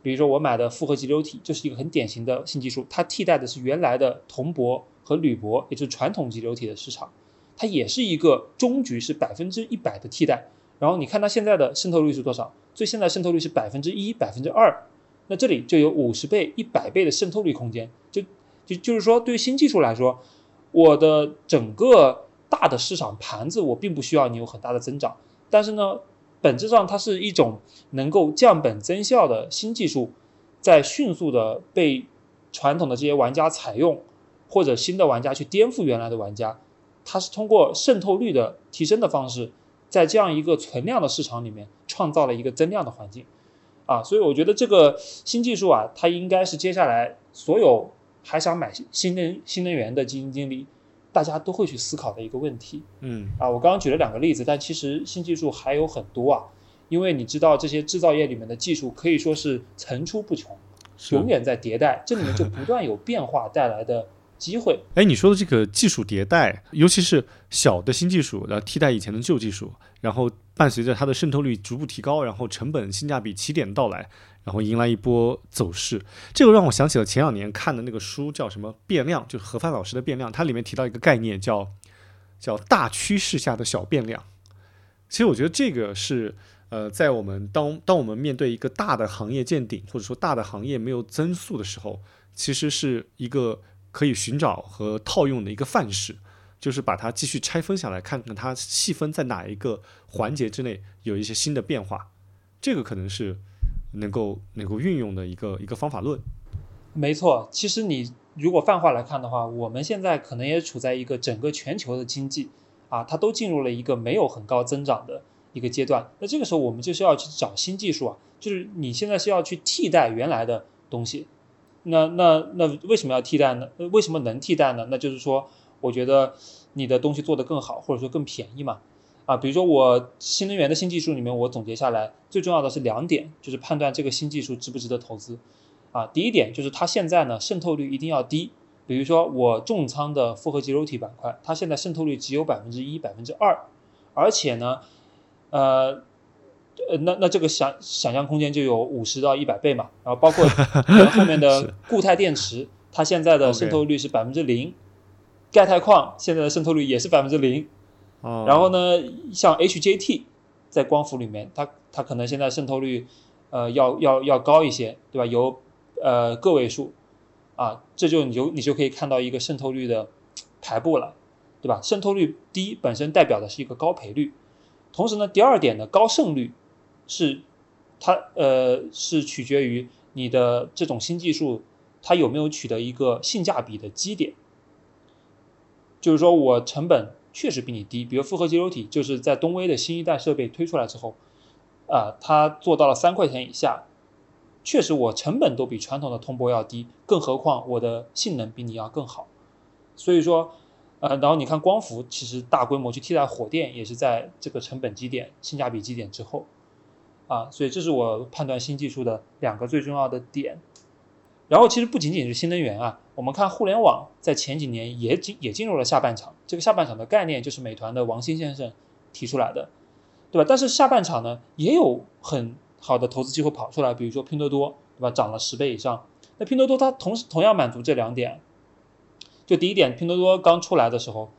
比如说我买的复合集流体就是一个很典型的新技术，它替代的是原来的铜箔和铝箔，也就是传统集流体的市场，它也是一个终局是百分之一百的替代。然后你看它现在的渗透率是多少？最现在渗透率是百分之一、百分之二，那这里就有五十倍、一百倍的渗透率空间，就就就是说对于新技术来说。我的整个大的市场盘子，我并不需要你有很大的增长，但是呢，本质上它是一种能够降本增效的新技术，在迅速的被传统的这些玩家采用，或者新的玩家去颠覆原来的玩家，它是通过渗透率的提升的方式，在这样一个存量的市场里面创造了一个增量的环境，啊，所以我觉得这个新技术啊，它应该是接下来所有。还想买新能新能源的基金经理，大家都会去思考的一个问题。嗯啊，我刚刚举了两个例子，但其实新技术还有很多啊，因为你知道这些制造业里面的技术可以说是层出不穷，永远在迭代，这里面就不断有变化带来的机会。哎，你说的这个技术迭代，尤其是小的新技术，然后替代以前的旧技术，然后伴随着它的渗透率逐步提高，然后成本性价比起点到来。然后迎来一波走势，这个让我想起了前两年看的那个书，叫什么《变量》，就是何帆老师的《变量》，它里面提到一个概念，叫叫大趋势下的小变量。其实我觉得这个是呃，在我们当当我们面对一个大的行业见顶，或者说大的行业没有增速的时候，其实是一个可以寻找和套用的一个范式。就是把它继续拆分下来，看看它细分在哪一个环节之内有一些新的变化，这个可能是能够能够运用的一个一个方法论。没错，其实你如果泛化来看的话，我们现在可能也处在一个整个全球的经济啊，它都进入了一个没有很高增长的一个阶段。那这个时候我们就是要去找新技术啊，就是你现在是要去替代原来的东西。那那那为什么要替代呢？为什么能替代呢？那就是说，我觉得你的东西做得更好，或者说更便宜嘛。啊，比如说我新能源的新技术里面，我总结下来最重要的是两点，就是判断这个新技术值不值得投资。啊，第一点就是它现在呢渗透率一定要低，比如说我重仓的复合集流体板块，它现在渗透率只有百分之一、百分之二，而且呢，呃，呃，那那这个想想象空间就有五十到一百倍嘛，然后包括 *laughs* 后面的固态电池，它现在的渗透率是百分之零，钙钛矿现在的渗透率也是百分之零，然后呢，像 HJT 在光伏里面，它它可能现在渗透率呃要要要高一些，对吧？有呃，个位数，啊，这就你就你就可以看到一个渗透率的排布了，对吧？渗透率低本身代表的是一个高赔率，同时呢，第二点呢，高胜率是它呃是取决于你的这种新技术它有没有取得一个性价比的基点，就是说我成本确实比你低，比如复合集流体就是在东威的新一代设备推出来之后，啊，它做到了三块钱以下。确实，我成本都比传统的通波要低，更何况我的性能比你要更好。所以说，呃，然后你看光伏，其实大规模去替代火电，也是在这个成本基点、性价比基点之后，啊，所以这是我判断新技术的两个最重要的点。然后，其实不仅仅是新能源啊，我们看互联网在前几年也进也进入了下半场。这个下半场的概念就是美团的王兴先生提出来的，对吧？但是下半场呢，也有很。好的投资机会跑出来，比如说拼多多，对吧？涨了十倍以上。那拼多多它同时同样满足这两点。就第一点，拼多多刚出来的时候，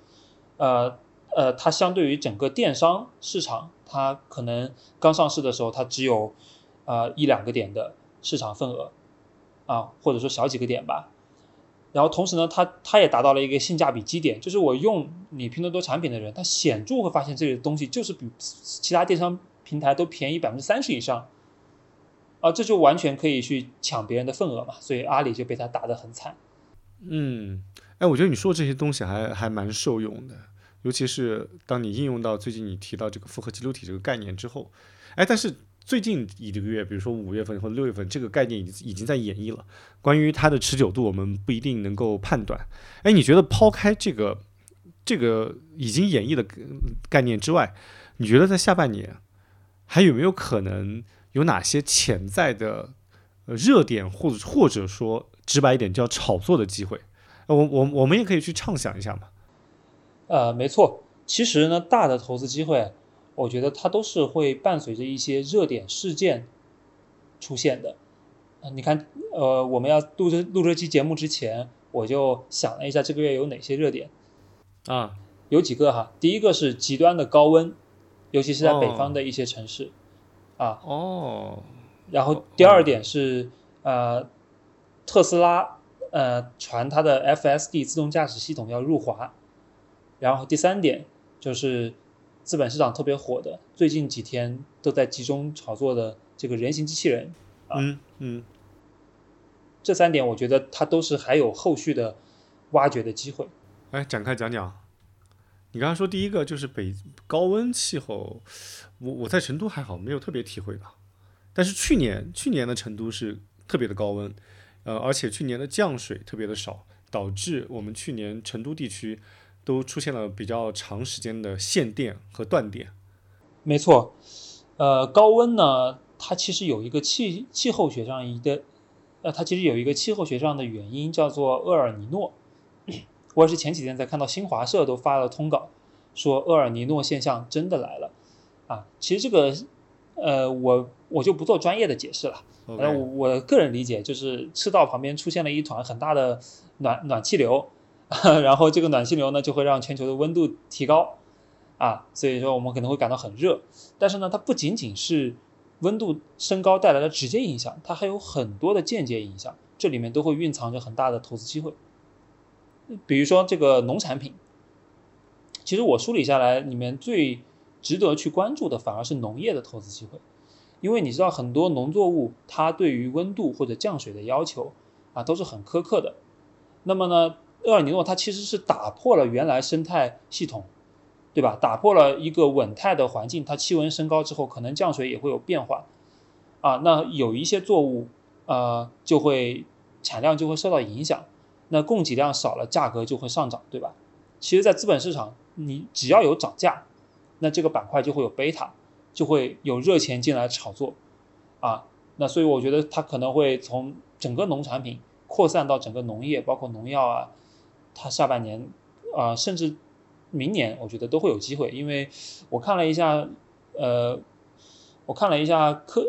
呃呃，它相对于整个电商市场，它可能刚上市的时候，它只有啊一两个点的市场份额，啊或者说小几个点吧。然后同时呢，它它也达到了一个性价比基点，就是我用你拼多多产品的人，他显著会发现这个东西就是比其他电商平台都便宜百分之三十以上。啊，这就完全可以去抢别人的份额嘛，所以阿里就被他打得很惨。嗯，哎，我觉得你说这些东西还还蛮受用的，尤其是当你应用到最近你提到这个复合集流体这个概念之后，哎，但是最近一个月，比如说五月份或者六月份，这个概念已经已经在演绎了。关于它的持久度，我们不一定能够判断。哎，你觉得抛开这个这个已经演绎的概念之外，你觉得在下半年还有没有可能？有哪些潜在的热点，或者或者说直白一点叫炒作的机会？我我我们也可以去畅想一下嘛。呃，没错，其实呢，大的投资机会，我觉得它都是会伴随着一些热点事件出现的。啊，你看，呃，我们要录这录这期节目之前，我就想了一下这个月有哪些热点啊，有几个哈。第一个是极端的高温，尤其是在北方的一些城市。啊哦，然后第二点是呃，特斯拉呃传它的 FSD 自动驾驶系统要入华，然后第三点就是资本市场特别火的，最近几天都在集中炒作的这个人形机器人，嗯嗯，这三点我觉得它都是还有后续的挖掘的机会。哎，展开讲讲。你刚刚说第一个就是北高温气候，我我在成都还好，没有特别体会吧。但是去年去年的成都是特别的高温，呃，而且去年的降水特别的少，导致我们去年成都地区都出现了比较长时间的限电和断电。没错，呃，高温呢，它其实有一个气气候学上一个，呃，它其实有一个气候学上的原因，叫做厄尔尼诺。*clears throat* 我也是前几天才看到新华社都发了通稿，说厄尔尼诺现象真的来了，啊，其实这个，呃，我我就不做专业的解释了，反正我我个人理解就是赤道旁边出现了一团很大的暖暖气流，*laughs* 然后这个暖气流呢就会让全球的温度提高，啊，所以说我们可能会感到很热，但是呢，它不仅仅是温度升高带来的直接影响，它还有很多的间接影响，这里面都会蕴藏着很大的投资机会。比如说这个农产品，其实我梳理下来，里面最值得去关注的反而是农业的投资机会，因为你知道很多农作物它对于温度或者降水的要求啊都是很苛刻的。那么呢，厄尔尼诺它其实是打破了原来生态系统，对吧？打破了一个稳态的环境，它气温升高之后，可能降水也会有变化啊。那有一些作物呃就会产量就会受到影响，那供给量少了，价格就会上涨，对吧？其实，在资本市场。你只要有涨价，那这个板块就会有贝塔，就会有热钱进来炒作，啊，那所以我觉得它可能会从整个农产品扩散到整个农业，包括农药啊，它下半年啊，甚至明年，我觉得都会有机会，因为我看了一下，呃，我看了一下科，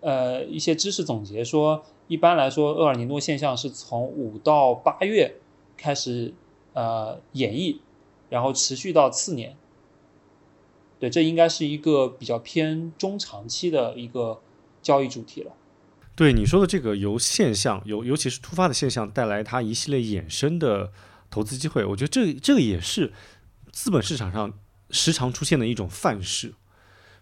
呃，一些知识总结说，一般来说，厄尔尼诺现象是从五到八月开始呃演绎。然后持续到次年，对，这应该是一个比较偏中长期的一个交易主题了。对你说的这个由现象，尤尤其是突发的现象带来它一系列衍生的投资机会，我觉得这这个也是资本市场上时常出现的一种范式。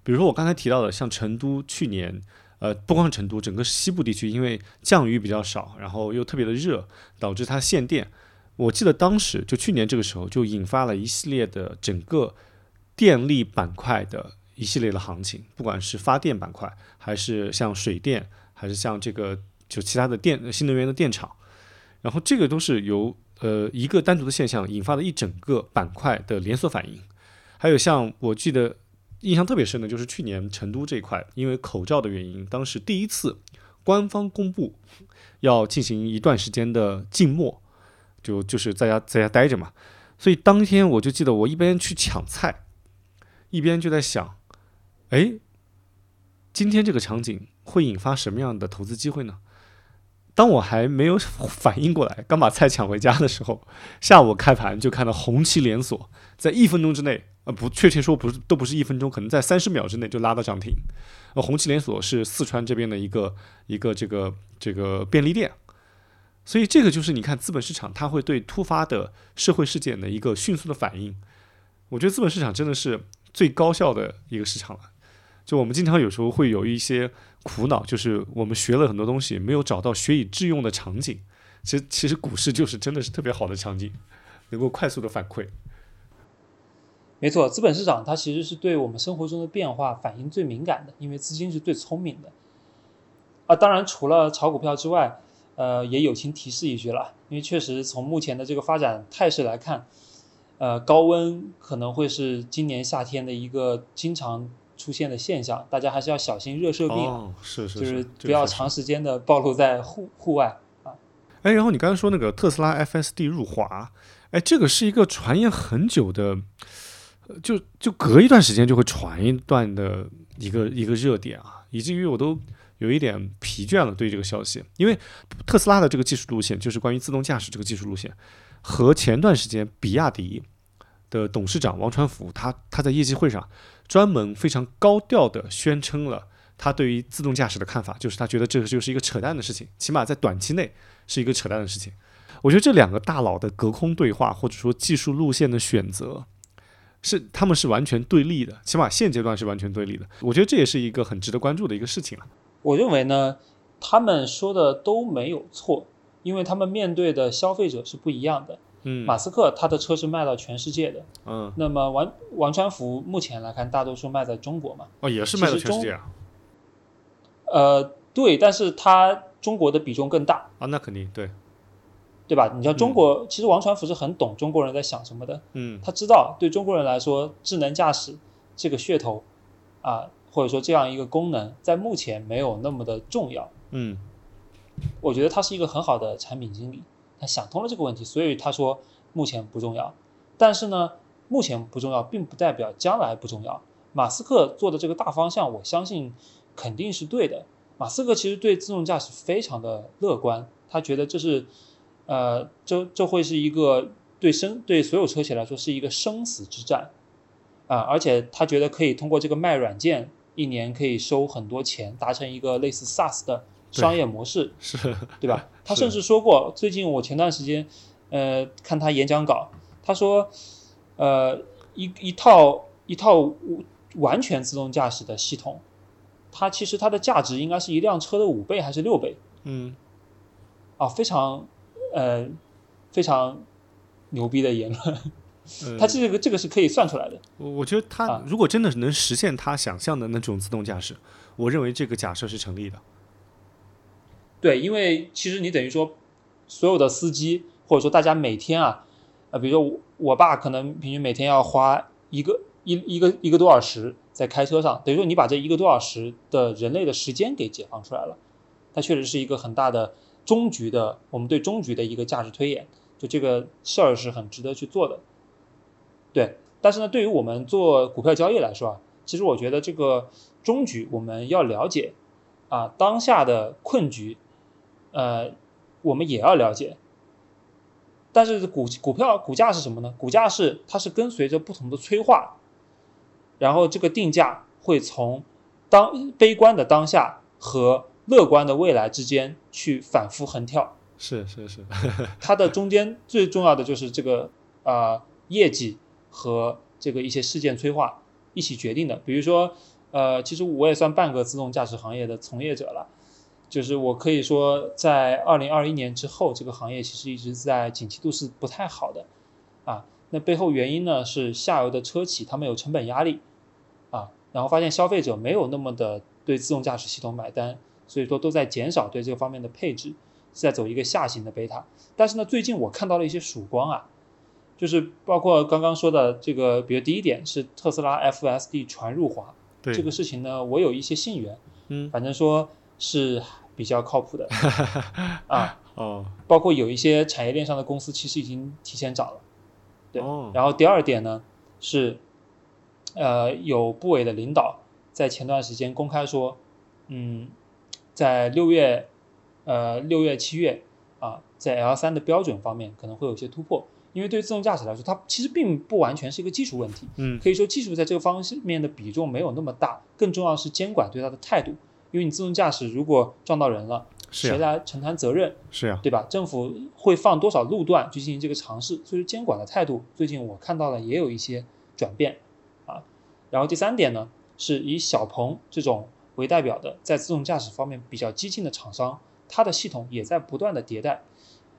比如说我刚才提到的，像成都去年，呃，不光是成都，整个西部地区因为降雨比较少，然后又特别的热，导致它限电。我记得当时就去年这个时候，就引发了一系列的整个电力板块的一系列的行情，不管是发电板块，还是像水电，还是像这个就其他的电新能源的电厂，然后这个都是由呃一个单独的现象引发了一整个板块的连锁反应。还有像我记得印象特别深的就是去年成都这一块，因为口罩的原因，当时第一次官方公布要进行一段时间的静默。就就是在家在家待着嘛，所以当天我就记得我一边去抢菜，一边就在想，哎，今天这个场景会引发什么样的投资机会呢？当我还没有反应过来，刚把菜抢回家的时候，下午开盘就看到红旗连锁在一分钟之内，呃，不确切说不是都不是一分钟，可能在三十秒之内就拉到涨停。呃，红旗连锁是四川这边的一个一个这个这个便利店。所以这个就是你看资本市场，它会对突发的社会事件的一个迅速的反应。我觉得资本市场真的是最高效的一个市场了。就我们经常有时候会有一些苦恼，就是我们学了很多东西，没有找到学以致用的场景。其实，其实股市就是真的是特别好的场景，能够快速的反馈。没错，资本市场它其实是对我们生活中的变化反应最敏感的，因为资金是最聪明的。啊，当然除了炒股票之外。呃，也友情提示一句了，因为确实从目前的这个发展态势来看，呃，高温可能会是今年夏天的一个经常出现的现象，大家还是要小心热射病，哦，是是，就是不要长时间的暴露在户户外啊。哎，然后你刚才说那个特斯拉 FSD 入华，哎，这个是一个传言很久的，就就隔一段时间就会传一段的一个一个热点啊，以至于我都。有一点疲倦了，对这个消息，因为特斯拉的这个技术路线就是关于自动驾驶这个技术路线，和前段时间比亚迪的董事长王传福，他他在业绩会上专门非常高调的宣称了他对于自动驾驶的看法，就是他觉得这个就是一个扯淡的事情，起码在短期内是一个扯淡的事情。我觉得这两个大佬的隔空对话，或者说技术路线的选择，是他们是完全对立的，起码现阶段是完全对立的。我觉得这也是一个很值得关注的一个事情了。我认为呢，他们说的都没有错，因为他们面对的消费者是不一样的。嗯，马斯克他的车是卖到全世界的。嗯，那么王王传福目前来看，大多数卖在中国嘛。哦，也是卖到全世界啊。呃，对，但是他中国的比重更大。啊，那肯定对，对吧？你像中国，其实王传福是很懂中国人在想什么的。嗯，他知道对中国人来说，智能驾驶这个噱头啊。或者说这样一个功能在目前没有那么的重要，嗯，我觉得他是一个很好的产品经理，他想通了这个问题，所以他说目前不重要。但是呢，目前不重要，并不代表将来不重要。马斯克做的这个大方向，我相信肯定是对的。马斯克其实对自动驾驶非常的乐观，他觉得这是，呃，这这会是一个对生对所有车企来说是一个生死之战，啊，而且他觉得可以通过这个卖软件。一年可以收很多钱，达成一个类似 SaaS 的商业模式，是，对吧？*laughs* 他甚至说过，最近我前段时间，呃，看他演讲稿，他说，呃，一一套一套完全自动驾驶的系统，它其实它的价值应该是一辆车的五倍还是六倍？嗯，啊，非常呃非常牛逼的言论。呃它这个这个是可以算出来的。我我觉得他啊如果真的能实现他想象的那种自动驾驶，我认为这个假设是成立的。对，因为其实你等于说，所有的司机或者说大家每天啊，呃，比如说我我爸可能平均每天要花一个一一个一个多小时在开车上，等于说你把这一个多小时的人类的时间给解放出来了，它确实是一个很大的终局的，我们对终局的一个价值推演，就这个事儿是很值得去做的。对，但是呢，对于我们做股票交易来说啊，其实我觉得这个终局我们要了解啊，当下的困局，呃，我们也要了解。但是股股票股价是什么呢？股价是它是跟随着不同的催化，然后这个定价会从当悲观的当下和乐观的未来之间去反复横跳。是是是，它的中间最重要的就是这个呃业绩和这个一些事件催化一起决定的。比如说，呃，其实我也算半个自动驾驶行业的从业者了，就是我可以说，在二零二一年之后，这个行业其实一直在景气度是不太好的啊。那背后原因呢是下游的车企他们有成本压力啊，然后发现消费者没有那么的对自动驾驶系统买单，所以说都在减少对这个方面的配置。是在走一个下行的贝塔，但是呢，最近我看到了一些曙光啊，就是包括刚刚说的这个，比如第一点是特斯拉 FSD 传入华对这个事情呢，我有一些信源，嗯反正说是比较靠谱的。*laughs* 啊，哦。包括有一些产业链上的公司其实已经提前涨了，对哦。然后第二点呢是，呃，有部委的领导在前段时间公开说，嗯，在六月。呃，六月、七月啊，在 L 三的标准方面可能会有一些突破，因为对于自动驾驶来说，它其实并不完全是一个技术问题，嗯。可以说技术在这个方面的比重没有那么大，更重要是监管对它的态度，因为你自动驾驶如果撞到人了，谁来承担责任，是呀，对吧？政府会放多少路段去进行这个尝试，所以说监管的态度最近我看到了也有一些转变啊。然后第三点呢，是以小鹏这种为代表的，在自动驾驶方面比较激进的厂商。它的系统也在不断的迭代，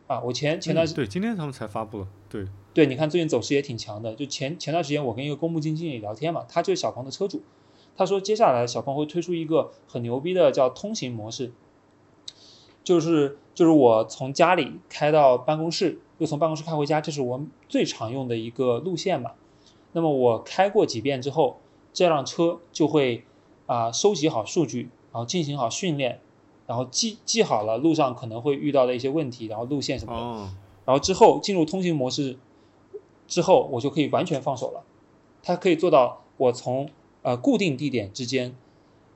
啊，我前前段时、嗯对今天他们才发布了，对对，你看最近走势也挺强的。就前前段时间我跟一个公募基金经理聊天嘛，他就是小鹏的车主，他说接下来小鹏会推出一个很牛逼的叫通行模式，就是就是我从家里开到办公室，又从办公室开回家，这是我最常用的一个路线嘛。那么我开过几遍之后，这辆车就会啊、收集好数据，然后进行好训练。然后记记好了路上可能会遇到的一些问题，然后路线什么的，哦然后之后进入通行模式之后，我就可以完全放手了。它可以做到我从呃固定地点之间，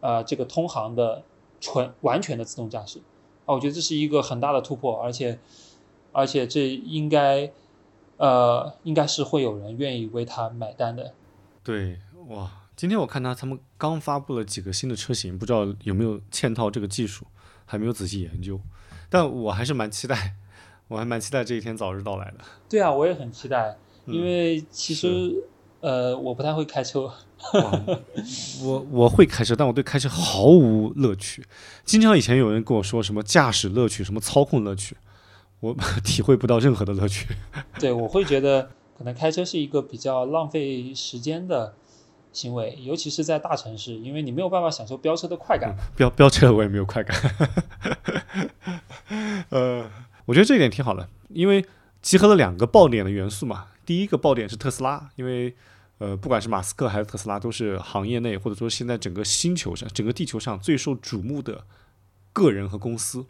呃这个通航的纯完全的自动驾驶啊，我觉得这是一个很大的突破，而且而且这应该呃应该是会有人愿意为它买单的。对哇，今天我看他他们刚发布了几个新的车型，不知道有没有嵌套这个技术，还没有仔细研究，但我还是蛮期待，我还蛮期待这一天早日到来的。对啊，我也很期待，因嗯为其实、呃我不太会开车，哇，我我会开车，但我对开车毫无乐趣。经常以前有人跟我说什么驾驶乐趣，什么操控乐趣，我 *laughs* 体会不到任何的乐趣。对我会觉得可能开车是一个比较浪费时间的行为，尤其是在大城市，因为你没有办法享受飙车的快感。飙飙车我也没有快感。呃，我觉得这一点挺好的，因为集合了两个爆点的元素嘛。第一个爆点是特斯拉，因为呃，不管是马斯克还是特斯拉，都是行业内或者说现在整个星球上、整个地球上最受瞩目的个人和公司。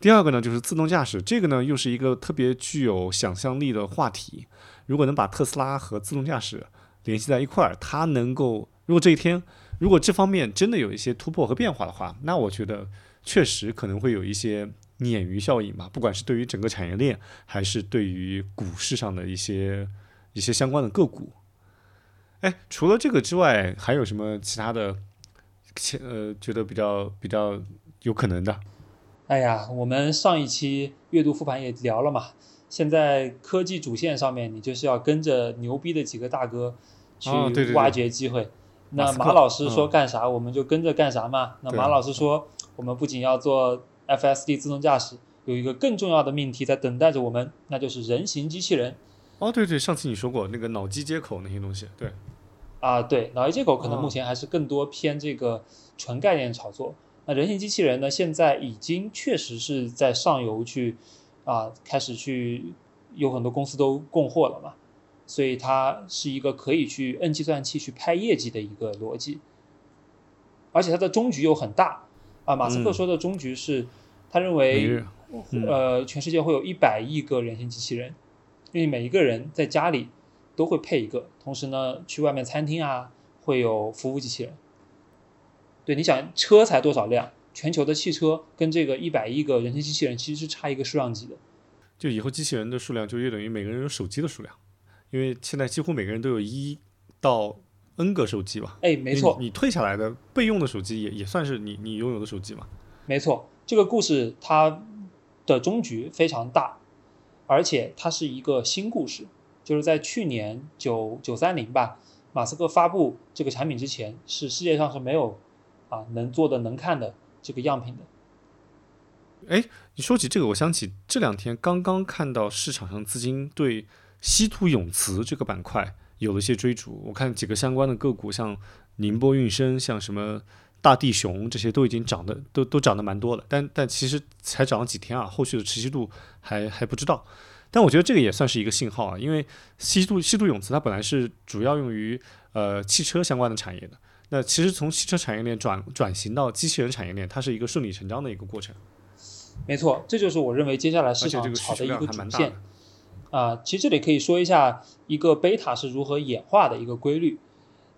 第二个呢，就是自动驾驶，这个呢又是一个特别具有想象力的话题。如果能把特斯拉和自动驾驶联系在一块儿，它能够，如果这一天，如果这方面真的有一些突破和变化的话，那我觉得确实可能会有一些鲶鱼效应吧，不管是对于整个产业链，还是对于股市上的一些一些相关的个股。哎，除了这个之外，还有什么其他的，其呃，觉得比较比较有可能的？哎呀，我们上一期阅读复盘也聊了嘛，现在科技主线上面，你就是要跟着牛逼的几个大哥去挖掘机会。那马老师说嗯干啥，我们就跟着干啥嘛。那马老师说，我们不仅要做 FSD 自动驾驶，有一个更重要的命题在等待着我们，那就是人形机器人。哦，对对，上次你说过那个脑机接口那些东西，对，啊，对，脑机接口可能哦目前还是更多偏这个纯概念炒作。那人形机器人呢，现在已经确实是在上游去啊，开始去有很多公司都供货了嘛，所以它是一个可以去摁计算器去拍业绩的一个逻辑，而且它的终局又很大啊。马斯克嗯说的终局是，他认为呃，全世界会有一百亿个人形机器人，因为每一个人在家里都会配一个，同时呢，去外面餐厅啊会有服务机器人。对，你想车才多少辆？全球的汽车跟这个一百亿个人形机器人其实是差一个数量级的。就以后机器人的数量就约等于每个人有手机的数量，因为现在几乎每个人都有一到 N 个手机吧。哎，没错，你，你退下来的备用的手机也也算是你你拥有的手机嘛。没错，这个故事它的终局非常大，而且它是一个新故事，就是在去年九九三零吧，马斯克发布这个产品之前，是世界上是没有啊能做的能看的这个样品的。你说起这个，我想起这两天刚刚看到市场上资金对稀土永磁这个板块有了一些追逐。我看几个相关的个股，像宁波运升，像什么大地熊这些都已经涨得都都涨得蛮多了，但但其实才涨了几天啊，后续的持续度还还不知道。但我觉得这个也算是一个信号啊，因为稀土稀土永磁它本来是主要用于呃汽车相关的产业的，那其实从汽车产业链转转型到机器人产业链，它是一个顺理成章的一个过程。没错，这就是我认为接下来市场炒的一个主线。啊，其实这里可以说一下一个贝塔是如何演化的一个规律。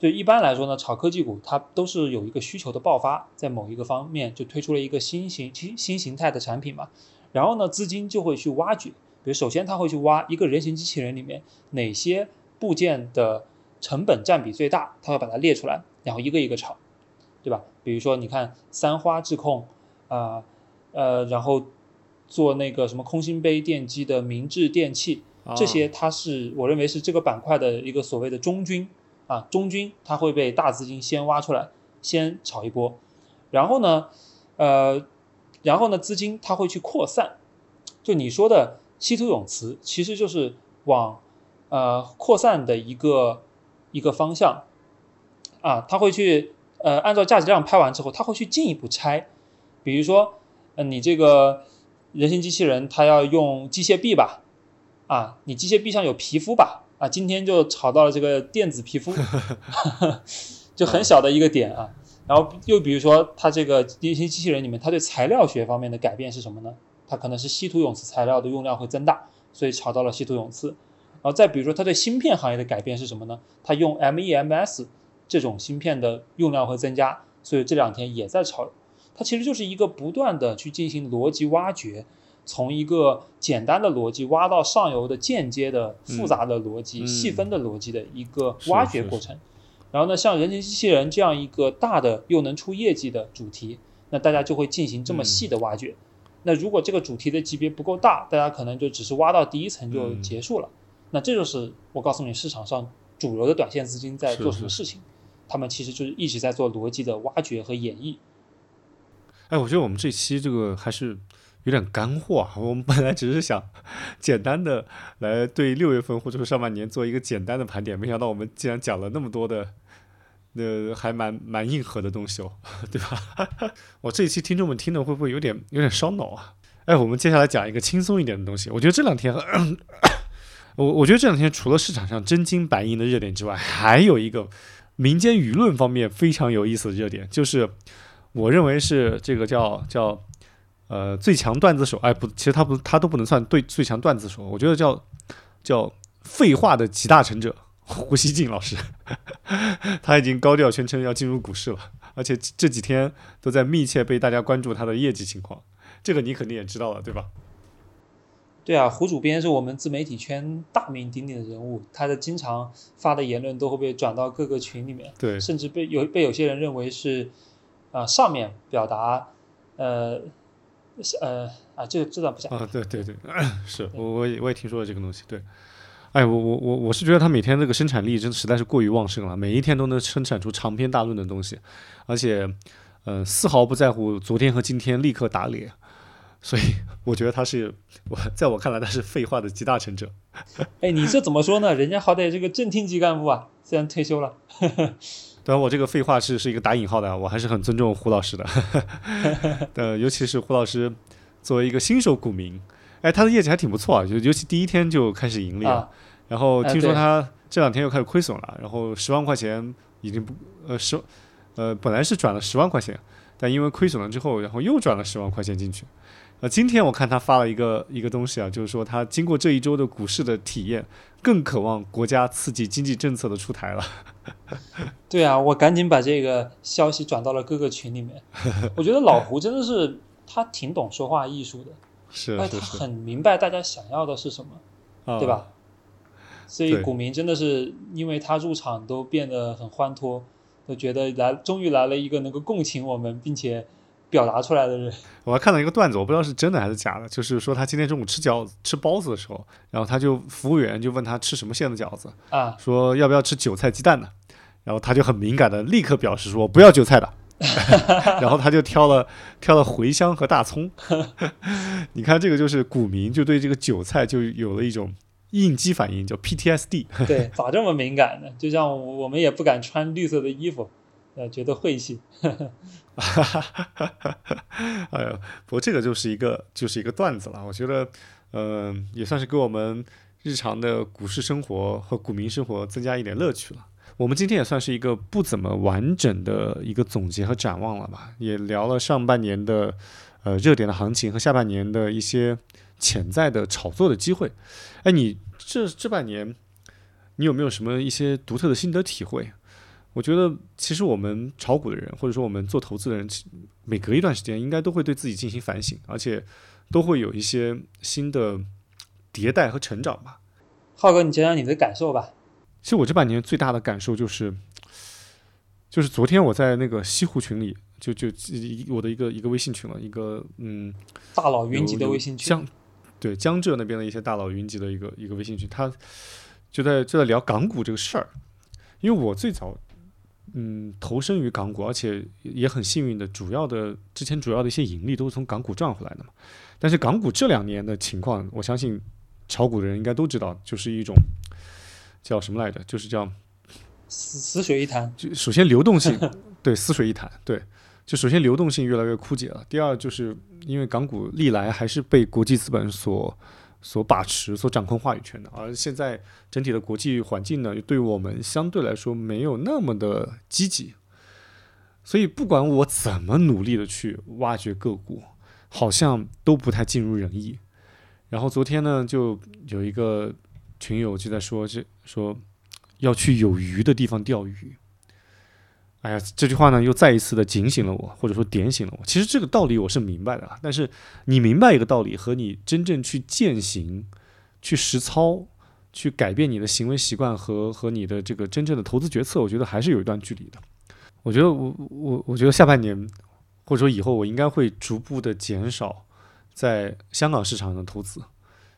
就一般来说呢，炒科技股它都是有一个需求的爆发，在某一个方面就推出了一个新型新新形态的产品嘛，然后呢，资金就会去挖掘，比如首先他会去挖一个人形机器人里面哪些部件的成本占比最大，他会把它列出来，然后一个一个炒，对吧？比如说你看三花智控啊呃然后做那个什么空心杯电机的明治电器，这些它是我认为是这个板块的一个所谓的中军啊，中军它会被大资金先挖出来，先炒一波，然后呢，呃，然后呢，资金它会去扩散，就你说的稀土永磁，其实就是往呃扩散的一个一个方向啊，它会去呃按照价值量拍完之后，它会去进一步拆，比如说，呃，你这个人形机器人它要用机械臂吧。啊，你机械臂上有皮肤吧？啊，今天就炒到了这个电子皮肤，*laughs* 就很小的一个点啊。然后又比如说，它这个一些机器人里面，它对材料学方面的改变是什么呢？它可能是稀土永磁材料的用量会增大，所以炒到了稀土永磁。然后再比如说，它对芯片行业的改变是什么呢？它用 MEMS 这种芯片的用量会增加，所以这两天也在炒。它其实就是一个不断的去进行逻辑挖掘。从一个简单的逻辑挖到上游的间接的复杂的逻辑、嗯细分的逻辑的一个挖掘是过程。然后呢，像人形机器人这样一个大的又能出业绩的主题，那大家就会进行这么细的挖掘。那如果这个主题的级别不够大，大家可能就只是挖到第一层就嗯结束了。那这就是我告诉你，市场上主流的短线资金在做什么事情，他们其实就是一直在做逻辑的挖掘和演绎。哎，我觉得我们这期这个还是有点干货啊。我们本来只是想 *laughs* 简单的来对六月份或者说上半年做一个简单的盘点，没想到我们竟然讲了那么多的，呃，还蛮蛮硬核的东西哦，*laughs* 对吧？*laughs* 我这一期听众们听的会不会有点有点烧脑啊？哎，我们接下来讲一个轻松一点的东西。我觉得这两天，*coughs* 我我觉得这两天除了市场上真金白银的热点之外，还有一个民间舆论方面非常有意思的热点，就是。我认为是这个叫叫呃最强段子手，哎不，其实他不他都不能算对最强段子手，我觉得叫叫废话的集大成者胡锡进老师，*laughs* 他已经高调宣称要进入股市了，而且这几天都在密切被大家关注他的业绩情况，这个你肯定也知道了，对吧？对啊，胡主编是我们自媒体圈大名鼎鼎的人物，他的经常发的言论都会被转到各个群里面，对，甚至被有被有些人认为是。啊、呃，上面表达，呃，呃啊，这个这段不讲。啊，对对对，*coughs* 是我我也我也听说了这个东西，对，哎，我我我我是觉得他每天这个生产力真的实在是过于旺盛了，每一天都能生产出长篇大论的东西，而且，呃，丝毫不在乎昨天和今天立刻打脸，所以我觉得他是我在我看来他是废话的集大成者。哎，你这怎么说呢？人家好歹是个正厅级干部啊，虽然退休了。当然，我这个废话是是一个打引号的，我还是很尊重胡老师的。*laughs* 呃，尤其是胡老师作为一个新手股民。哎，他的业绩还挺不错啊，就尤其第一天就开始盈利了，然后听说他这两天又开始亏损了，然后十万块钱已经不呃十呃本来是转了十万块钱，但因为亏损了之后，然后又转了十万块钱进去。呃，今天我看他发了一个一个东西啊，就是说他经过这一周的股市的体验，更渴望国家刺激经济政策的出台了。*laughs* 对啊，我赶紧把这个消息转到了各个群里面。我觉得老胡真的是他挺懂说话艺术的。是，那，他很明白大家想要的是什么，对吧？所以股民真的是因为他入场都变得很欢脱，都觉得来终于来了一个能够共情我们并且表达出来的人。*laughs* 我还看到一个段子，我不知道是真的还是假的，就是说他今天中午吃饺子、吃包子的时候，然后他就服务员就问他吃什么馅的饺子啊，说要不要吃韭菜鸡蛋的，然后他就很敏感的立刻表示说不要韭菜的。*laughs* 然后他就挑了挑了茴香和大葱，*laughs* 你看这个就是股民就对这个韭菜就有了一种应激反应，叫 PTSD。对，咋这么敏感呢？就像我们也不敢穿绿色的衣服，呃，觉得晦气。*laughs* 哎呀，不过这个就是一个就是一个段子了。我觉得，嗯，也算是给我们日常的股市生活和股民生活增加一点乐趣了。我们今天也算是一个不怎么完整的一个总结和展望了吧，也聊了上半年的呃热点的行情和下半年的一些潜在的炒作的机会。哎，你这这半年你有没有什么一些独特的心得体会？我觉得其实我们炒股的人，或者说我们做投资的人，每隔一段时间应该都会对自己进行反省，而且都会有一些新的迭代和成长吧。浩哥，你讲讲你的感受吧。其实我这半年最大的感受就是，就是昨天我在那个西湖群里，就就我的一个一个微信群了，一个嗯，大佬云集的微信群，江对江浙那边的一些大佬云集的一个一个微信群，他就在就在聊港股这个事儿，因为我最早嗯投身于港股，而且也很幸运的，主要的之前主要的一些盈利都是从港股赚回来的嘛，但是港股这两年的情况，我相信炒股的人应该都知道，就是一种。叫什么来着？就是叫死死水一潭。就首先流动性，*laughs* 对，死水一潭。对，就首先流动性越来越枯竭了。第二，就是因为港股历来还是被国际资本所所把持、所掌控话语权的，而现在整体的国际环境呢，对我们相对来说没有那么的积极。所以，不管我怎么努力的去挖掘个股，好像都不太尽如人意。然后昨天呢，就有一个。群友就在说，这说要去有鱼的地方钓鱼。哎呀，这句话呢又再一次的警醒了我，或者说点醒了我。其实这个道理我是明白的，但是你明白一个道理和你真正去践行、去实操、去改变你的行为习惯和和你的这个真正的投资决策，我觉得还是有一段距离的。我觉得我我我觉得下半年或者说以后，我应该会逐步的减少在香港市场的投资。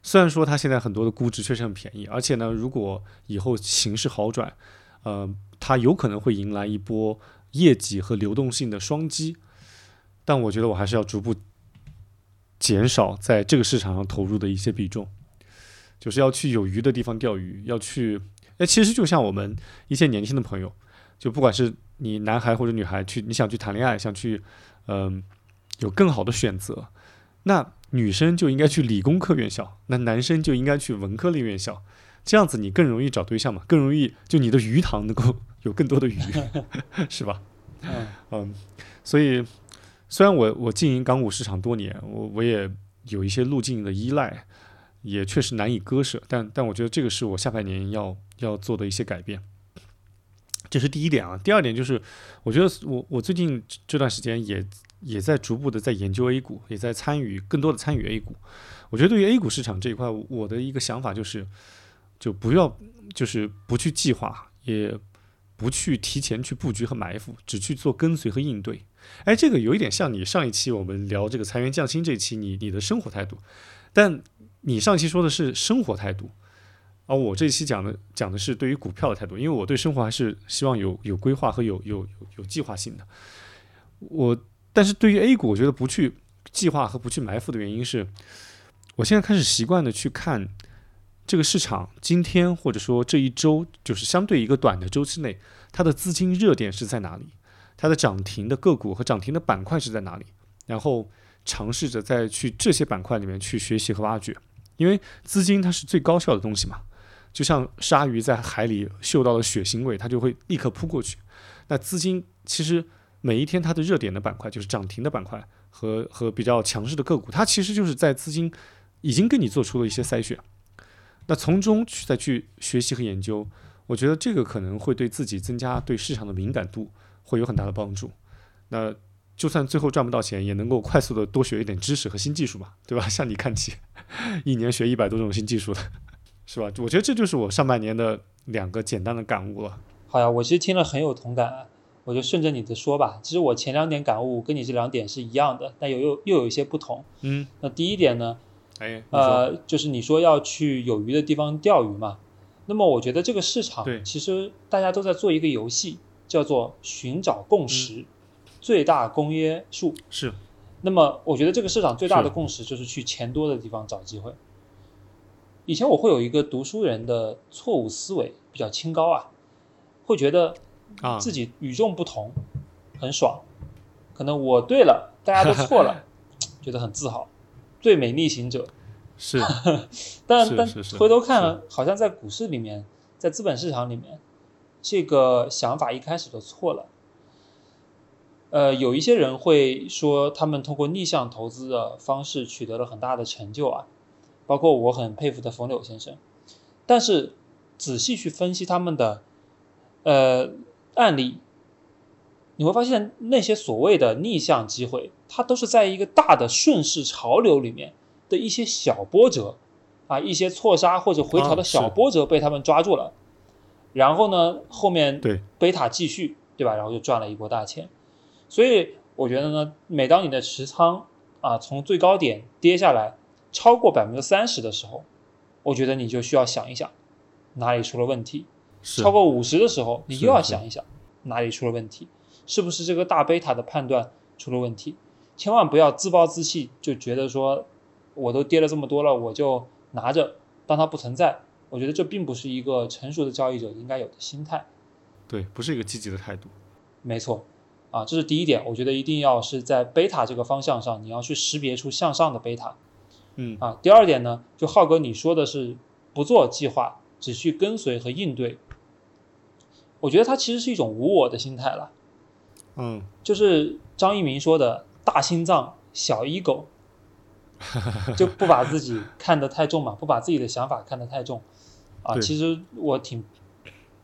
虽然说它现在很多的估值确实很便宜，而且呢，如果以后形势好转，呃，它有可能会迎来一波业绩和流动性的双击，但我觉得我还是要逐步减少在这个市场上投入的一些比重，就是要去有鱼的地方钓鱼，要去，哎，其实就像我们一些年轻的朋友，就不管是你男孩或者女孩去，你想去谈恋爱，想去，嗯，有更好的选择，那。女生就应该去理工科院校，那男生就应该去文科类院校，这样子你更容易找对象嘛，更容易就你的鱼塘能够有更多的鱼，*laughs* 是吧？嗯嗯，所以虽然我我经营港股市场多年，我我也有一些路径的依赖，也确实难以割舍，但但我觉得这个是我下半年要要做的一些改变，这是第一点啊。第二点就是，我觉得我我最近这段时间也。也在逐步的在研究 A 股，也在参与更多的参与 A 股。我觉得对于 A 股市场这一块，我的一个想法就是，就不要就是不去计划，也不去提前去布局和埋伏，只去做跟随和应对。哎，这个有一点像你上一期我们聊这个裁员降薪这一期，你你的生活态度。但你上期说的是生活态度，而我这期讲的讲的是对于股票的态度，因为我对生活还是希望有有规划和有有有计划性的。我但是对于 A 股，我觉得不去计划和不去埋伏的原因是，我现在开始习惯的去看这个市场今天或者说这一周，就是相对一个短的周期内，它的资金热点是在哪里，它的涨停的个股和涨停的板块是在哪里，然后尝试着再去这些板块里面去学习和挖掘，因为资金它是最高效的东西嘛。就像鲨鱼在海里嗅到了血腥味，它就会立刻扑过去。那资金其实每一天它的热点的板块，就是涨停的板块和和比较强势的个股，它其实就是在资金已经跟你做出了一些筛选。那从中去再去学习和研究，我觉得这个可能会对自己增加对市场的敏感度会有很大的帮助。那就算最后赚不到钱，也能够快速的多学一点知识和新技术嘛，对吧？向你看齐，一年学一百多种新技术的。是吧？我觉得这就是我上半年的两个简单的感悟了。好呀，我其实听了很有同感，我就顺着你的说吧。其实我前两点感悟跟你这两点是一样的，但又又又有一些不同。嗯，那第一点呢？哎，呃，就是你说要去有鱼的地方钓鱼嘛。那么我觉得这个市场其实大家都在做一个游戏，叫做寻找共识，最大公约数是。那么我觉得这个市场最大的共识就是去钱多的地方找机会。以前我会有一个读书人的错误思维，比较清高啊，会觉得啊自己与众不同，很爽。可能我对了，大家都错了，*laughs* 觉得很自豪，最美逆行者。是，*laughs* 但但回头看，好像在股市里面，在资本市场里面，这个想法一开始就错了。呃，有一些人会说，他们通过逆向投资的方式取得了很大的成就啊。包括我很佩服的冯柳先生，但是仔细去分析他们的呃案例，你会发现那些所谓的逆向机会，它都是在一个大的顺势潮流里面的一些小波折啊，一些错杀或者回调的小波折被他们抓住了，然后呢后面对贝塔继续对吧，然后就赚了一波大钱。所以我觉得呢，每当你的持仓啊从最高点跌下来。超过百分之三十的时候，我觉得你就需要想一想哪里出了问题。超过五十的时候，你又要想一想哪里出了问题，是不是这个大贝塔的判断出了问题？千万不要自暴自弃，就觉得说我都跌了这么多了，我就拿着当它不存在。我觉得这并不是一个成熟的交易者应该有的心态。对，不是一个积极的态度。没错，啊，这是第一点。我觉得一定要是在贝塔这个方向上，你要去识别出向上的贝塔。嗯啊，第二点呢，就浩哥你说的是不做计划，只去跟随和应对。我觉得它其实是一种无我的心态了。嗯，就是张一鸣说的大心脏小 ego，*laughs* 就不把自己看得太重嘛，不把自己的想法看得太重。啊，其实我挺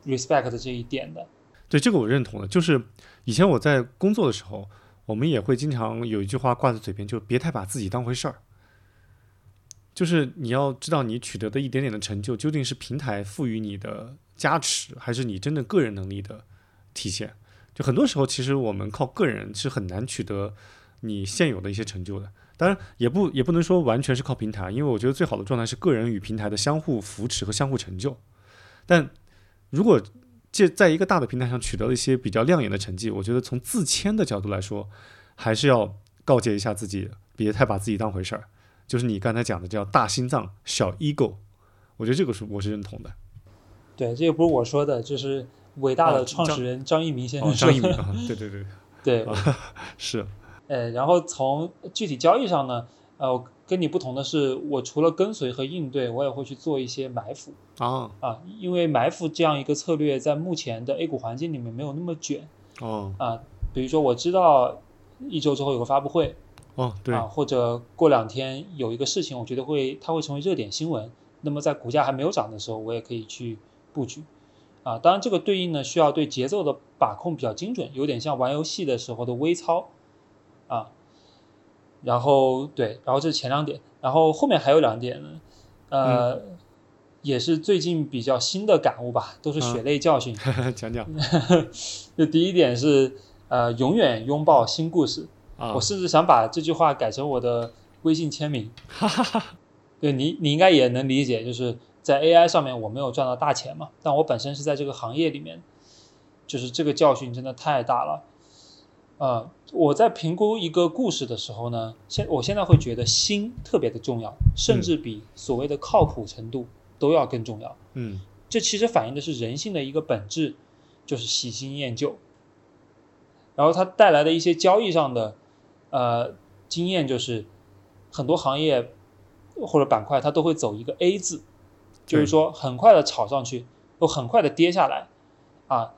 respect 这一点的。对这个我认同的，就是以前我在工作的时候，我们也会经常有一句话挂在嘴边，就别太把自己当回事儿。就是你要知道，你取得的一点点的成就，究竟是平台赋予你的加持，还是你真的个人能力的体现？就很多时候，其实我们靠个人是很难取得你现有的一些成就的。当然，也不也不能说完全是靠平台，因为我觉得最好的状态是个人与平台的相互扶持和相互成就。但如果借在一个大的平台上取得了一些比较亮眼的成绩，我觉得从自谦的角度来说，还是要告诫一下自己，别太把自己当回事儿。就是你刚才讲的叫大心脏小 ego，我觉得这个是我是认同的。对，这个不是我说的，就是伟大的创始人张一鸣先生说的。张一鸣，对对对，对，*laughs* 是。呃，然后从具体交易上呢，呃，跟你不同的是，我除了跟随和应对，我也会去做一些埋伏啊啊，因为埋伏这样一个策略在目前的 A 股环境里面没有那么卷哦啊，比如说我知道一周之后有个发布会。哦，对啊，或者过两天有一个事情，我觉得会它会成为热点新闻。那么在股价还没有涨的时候，我也可以去布局。啊，当然这个对应呢，需要对节奏的把控比较精准，有点像玩游戏的时候的微操啊。然后对，然后这是前两点，然后后面还有两点呢，呃，也是最近比较新的感悟吧，都是血泪教训。*laughs* 讲讲。*laughs* 这第一点是呃，永远拥抱新故事。我甚至想把这句话改成我的微信签名。*laughs* 对你，你应该也能理解，就是在 AI 上面我没有赚到大钱嘛，但我本身是在这个行业里面，就是这个教训真的太大了。呃，我在评估一个故事的时候呢，现我现在会觉得心特别的重要，甚至比所谓的靠谱程度都要更重要。嗯这其实反映的是人性的一个本质，就是喜新厌旧。然后它带来的一些交易上的呃经验，就是很多行业或者板块它都会走一个 A 字，就是说很快的炒上去，又很快的跌下来啊。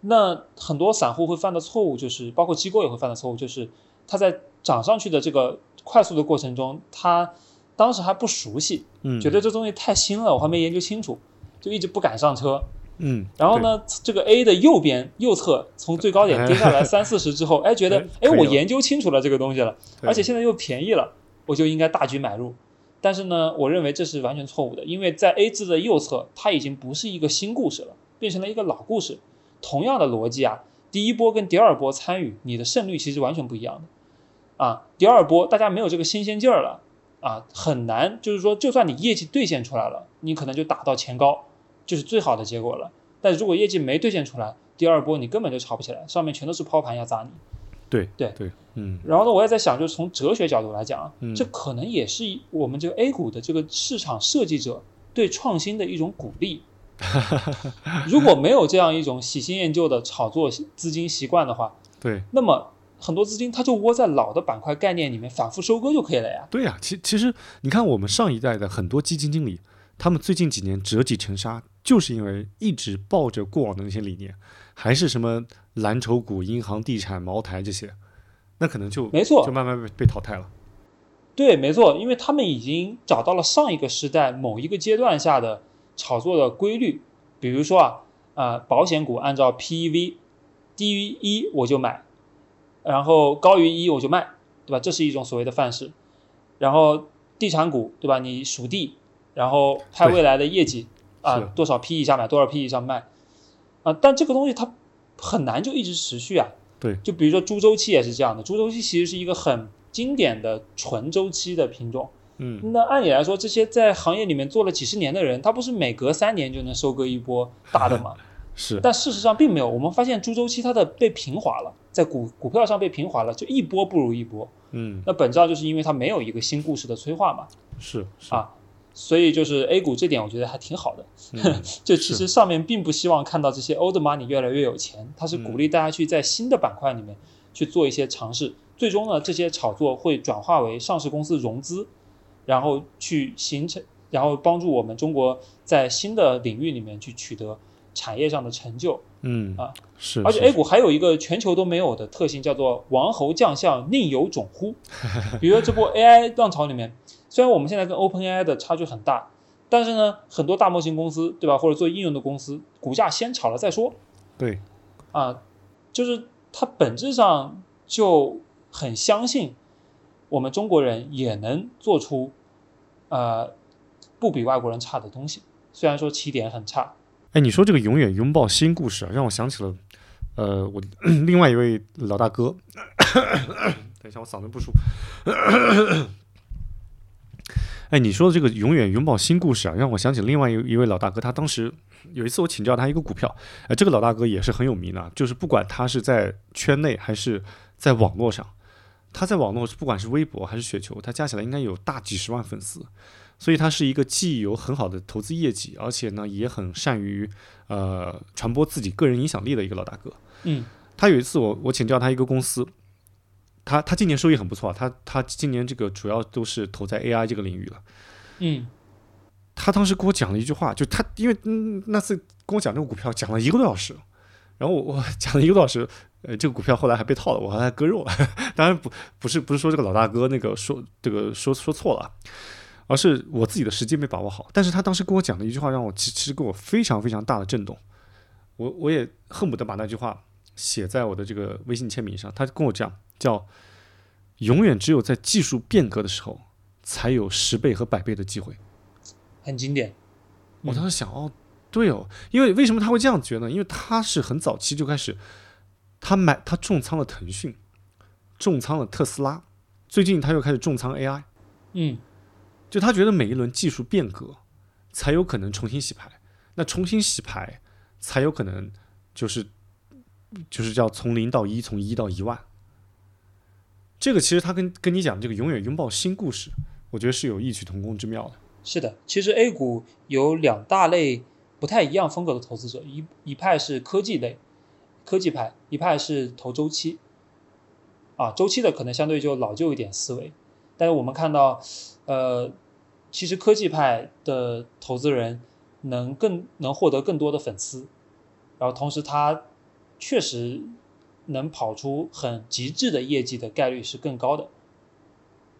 那很多散户会犯的错误，就是包括机构也会犯的错误，就是它在涨上去的这个快速的过程中，它当时还不熟悉，嗯，觉得这东西太新了，我还没研究清楚，就一直不敢上车。嗯，然后呢，这个 A 的右边右侧从最高点跌下来三四十之后，哎，觉得哎，我研究清楚了这个东西了，而且现在又便宜了，我就应该大举买入。但是呢，我认为这是完全错误的，因为在 A 字的右侧，它已经不是一个新故事了，变成了一个老故事。同样的逻辑啊，第一波跟第二波参与，你的胜率其实完全不一样的。啊，第二波大家没有这个新鲜劲儿了，啊，很难，就是说，就算你业绩兑现出来了，你可能就打到前高，就是最好的结果了。但如果业绩没兑现出来，第二波你根本就炒不起来，上面全都是抛盘要砸你。对对对，嗯然后呢，我也在想，就是从哲学角度来讲啊，嗯这可能也是我们这个 A 股的这个市场设计者对创新的一种鼓励。*laughs* 如果没有这样一种喜新厌旧的炒作资金习惯的话，对那么很多资金它就窝在老的板块概念里面反复收割就可以了呀。对呀、其其实你看我们上一代的很多基金经理，他们最近几年折戟沉沙，就是因为一直抱着过往的那些理念，还是什么蓝筹股、银行、地产、茅台这些，那可能就没错就，慢慢被被淘汰了。对，没错，因为他们已经找到了上一个时代某一个阶段下的炒作的规律，比如说啊，啊、保险股按照 PEV 低于一我就买，然后高于一我就卖，对吧？这是一种所谓的范式。然后地产股，对吧？你属地，然后拍未来的业绩啊是，多少 P 以下买，多少 P 以上卖，啊，但这个东西它很难就一直持续啊。对就比如说猪周期也是这样的，猪周期其实是一个很经典的纯周期的品种。嗯，那按理来说，这些在行业里面做了几十年的人，他不是每隔三年就能收割一波大的吗？*laughs* 是，但事实上并没有。我们发现猪周期它的被平滑了，在股股票上被平滑了，就一波不如一波。嗯，那本质上就是因为它没有一个新故事的催化嘛。是是啊所以就是 A 股这点，我觉得还挺好的。嗯 *laughs* 就其实上面并不希望看到这些 old money 越来越有钱，它是鼓励大家去在新的板块里面去做一些尝试。最终呢，这些炒作会转化为上市公司融资，然后去形成，然后帮助我们中国在新的领域里面去取得产业上的成就。嗯啊，是，而且 A 股还有一个全球都没有的特性，叫做“王侯将相宁有种乎”。*laughs* 比如说这波 AI 浪潮里面，虽然我们现在跟 OpenAI 的差距很大，但是呢，很多大模型公司，对吧，或者做应用的公司，股价先炒了再说对，啊，就是它本质上就很相信我们中国人也能做出呃不比外国人差的东西，虽然说起点很差。哎，你说这个永远拥抱新故事啊，让我想起了，呃，我另外一位老大哥，*coughs* 等一下，我嗓子不舒服。哎，你说的这个永远永葆新故事啊，让我想起另外一一位老大哥，他当时有一次我请教他一个股票，呃，这个老大哥也是很有名的啊，就是不管他是在圈内还是在网络上，他在网络不管是微博还是雪球，他加起来应该有大几十万粉丝。所以他是一个既有很好的投资业绩，而且呢也很善于呃传播自己个人影响力的一个老大哥。嗯他有一次我我请教他一个公司，他他今年收益很不错啊，他他今年这个主要都是投在 AI 这个领域了。嗯他当时跟我讲了一句话，就他因为嗯那次跟我讲这个股票讲了一个多小时，然后我我讲了一个多小时，呃这个股票后来还被套了，我还割肉了。*laughs* 当然不不是不是说这个老大哥那个说这个说说错了。而是我自己的时机没把握好。但是他当时跟我讲的一句话，让我其其实给我非常非常大的震动。我我也恨不得把那句话写在我的这个微信签名上。他跟我讲，叫“永远只有在技术变革的时候，才有十倍和百倍的机会。很经典。”我当时想，哦，对哦，因为为什么他会这样觉得呢？因为他是很早期就开始，他买他重仓了腾讯，重仓了特斯拉，最近他又开始重仓 AI。嗯就他觉得每一轮技术变革，才有可能重新洗牌。那重新洗牌，才有可能就是就是叫从零到一，从一到一万。这个其实他跟跟你讲这个永远拥抱新故事，我觉得是有异曲同工之妙的。是的，其实 A 股有两大类不太一样风格的投资者，一一派是科技类，科技派，一派是投周期。啊，周期的可能相对就老旧一点思维，但是我们看到，呃，其实科技派的投资人能更能获得更多的粉丝，然后同时他确实能跑出很极致的业绩的概率是更高的，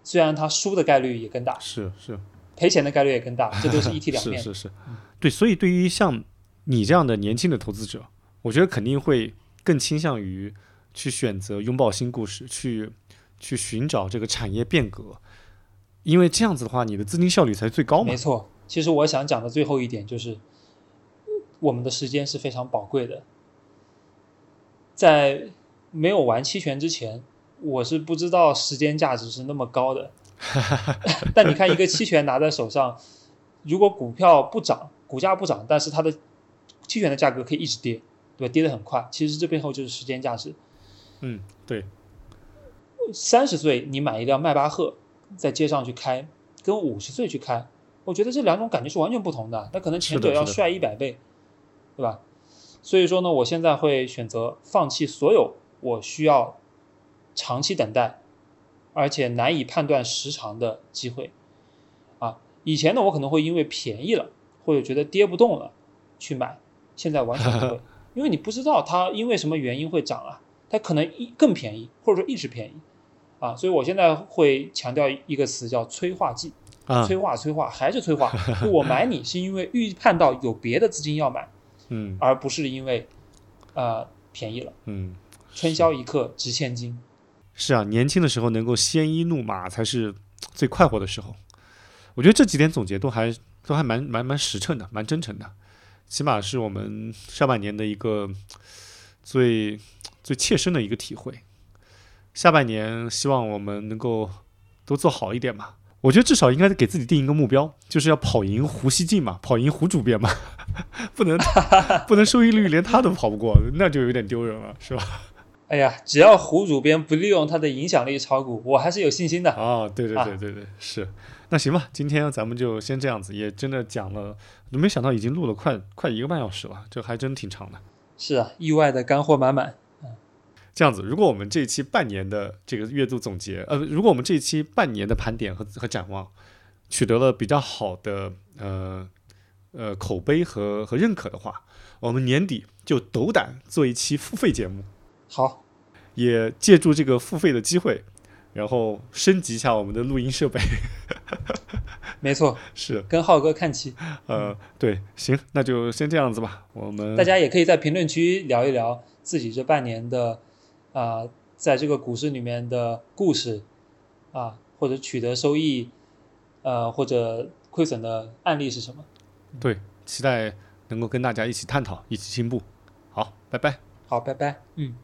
虽然他输的概率也更大，是是，赔钱的概率也更大，这都是一体 *laughs* 两面。是是是，对，所以对于像你这样的年轻的投资者，我觉得肯定会更倾向于。去选择拥抱新故事，去去寻找这个产业变革，因为这样子的话，你的资金效率才最高嘛。没错，其实我想讲的最后一点就是，我们的时间是非常宝贵的，在没有玩期权之前，我是不知道时间价值是那么高的。*laughs* 但你看，一个期权拿在手上，如果股票不涨，股价不涨，但是它的期权的价格可以一直跌，对吧？跌得很快，其实这背后就是时间价值。嗯，对。三十岁你买一辆迈巴赫，在街上去开，跟五十岁去开，我觉得这两种感觉是完全不同的。那可能前者要帅一百倍，对吧？所以说呢，我现在会选择放弃所有我需要长期等待，而且难以判断时长的机会。啊，以前呢，我可能会因为便宜了，或者觉得跌不动了去买，现在完全不会，*laughs* 因为你不知道它因为什么原因会涨啊。它可能一更便宜，或者说一直便宜，啊，所以我现在会强调一个词叫催化剂，催化催化还是催化。*laughs* 我买你是因为预判到有别的资金要买，嗯，而不是因为，呃，便宜了，嗯，春宵一刻值千金。是啊，年轻的时候能够鲜衣怒马才是最快活的时候。我觉得这几点总结都还都还蛮蛮蛮实诚的，蛮真诚的，起码是我们上半年的一个最。最切身的一个体会，下半年希望我们能够都做好一点嘛。我觉得至少应该给自己定一个目标，就是要跑赢胡锡进嘛，跑赢胡主编嘛，*laughs* 不能 *laughs* 不能收益率连他都跑不过，那就有点丢人了，是吧？哎呀，只要胡主编不利用他的影响力炒股，我还是有信心的。啊，对对对对对，是。那行吧，今天咱们就先这样子，也真的讲了，没想到已经录了快快一个半小时了，这还真挺长的。是啊，意外的干货满满。这样子，如果我们这一期半年的这个月度总结，呃，如果我们这一期半年的盘点和和展望取得了比较好的呃呃口碑和和认可的话，我们年底就斗胆做一期付费节目。好，也借助这个付费的机会，然后升级一下我们的录音设备。*laughs* 没错，是跟浩哥看齐。呃，对，行，那就先这样子吧。我们大家也可以在评论区聊一聊自己这半年的。啊，在这个股市里面的故事，啊，或者取得收益，呃，或者亏损的案例是什么？对，期待能够跟大家一起探讨，一起进步。好，拜拜。好，拜拜。嗯。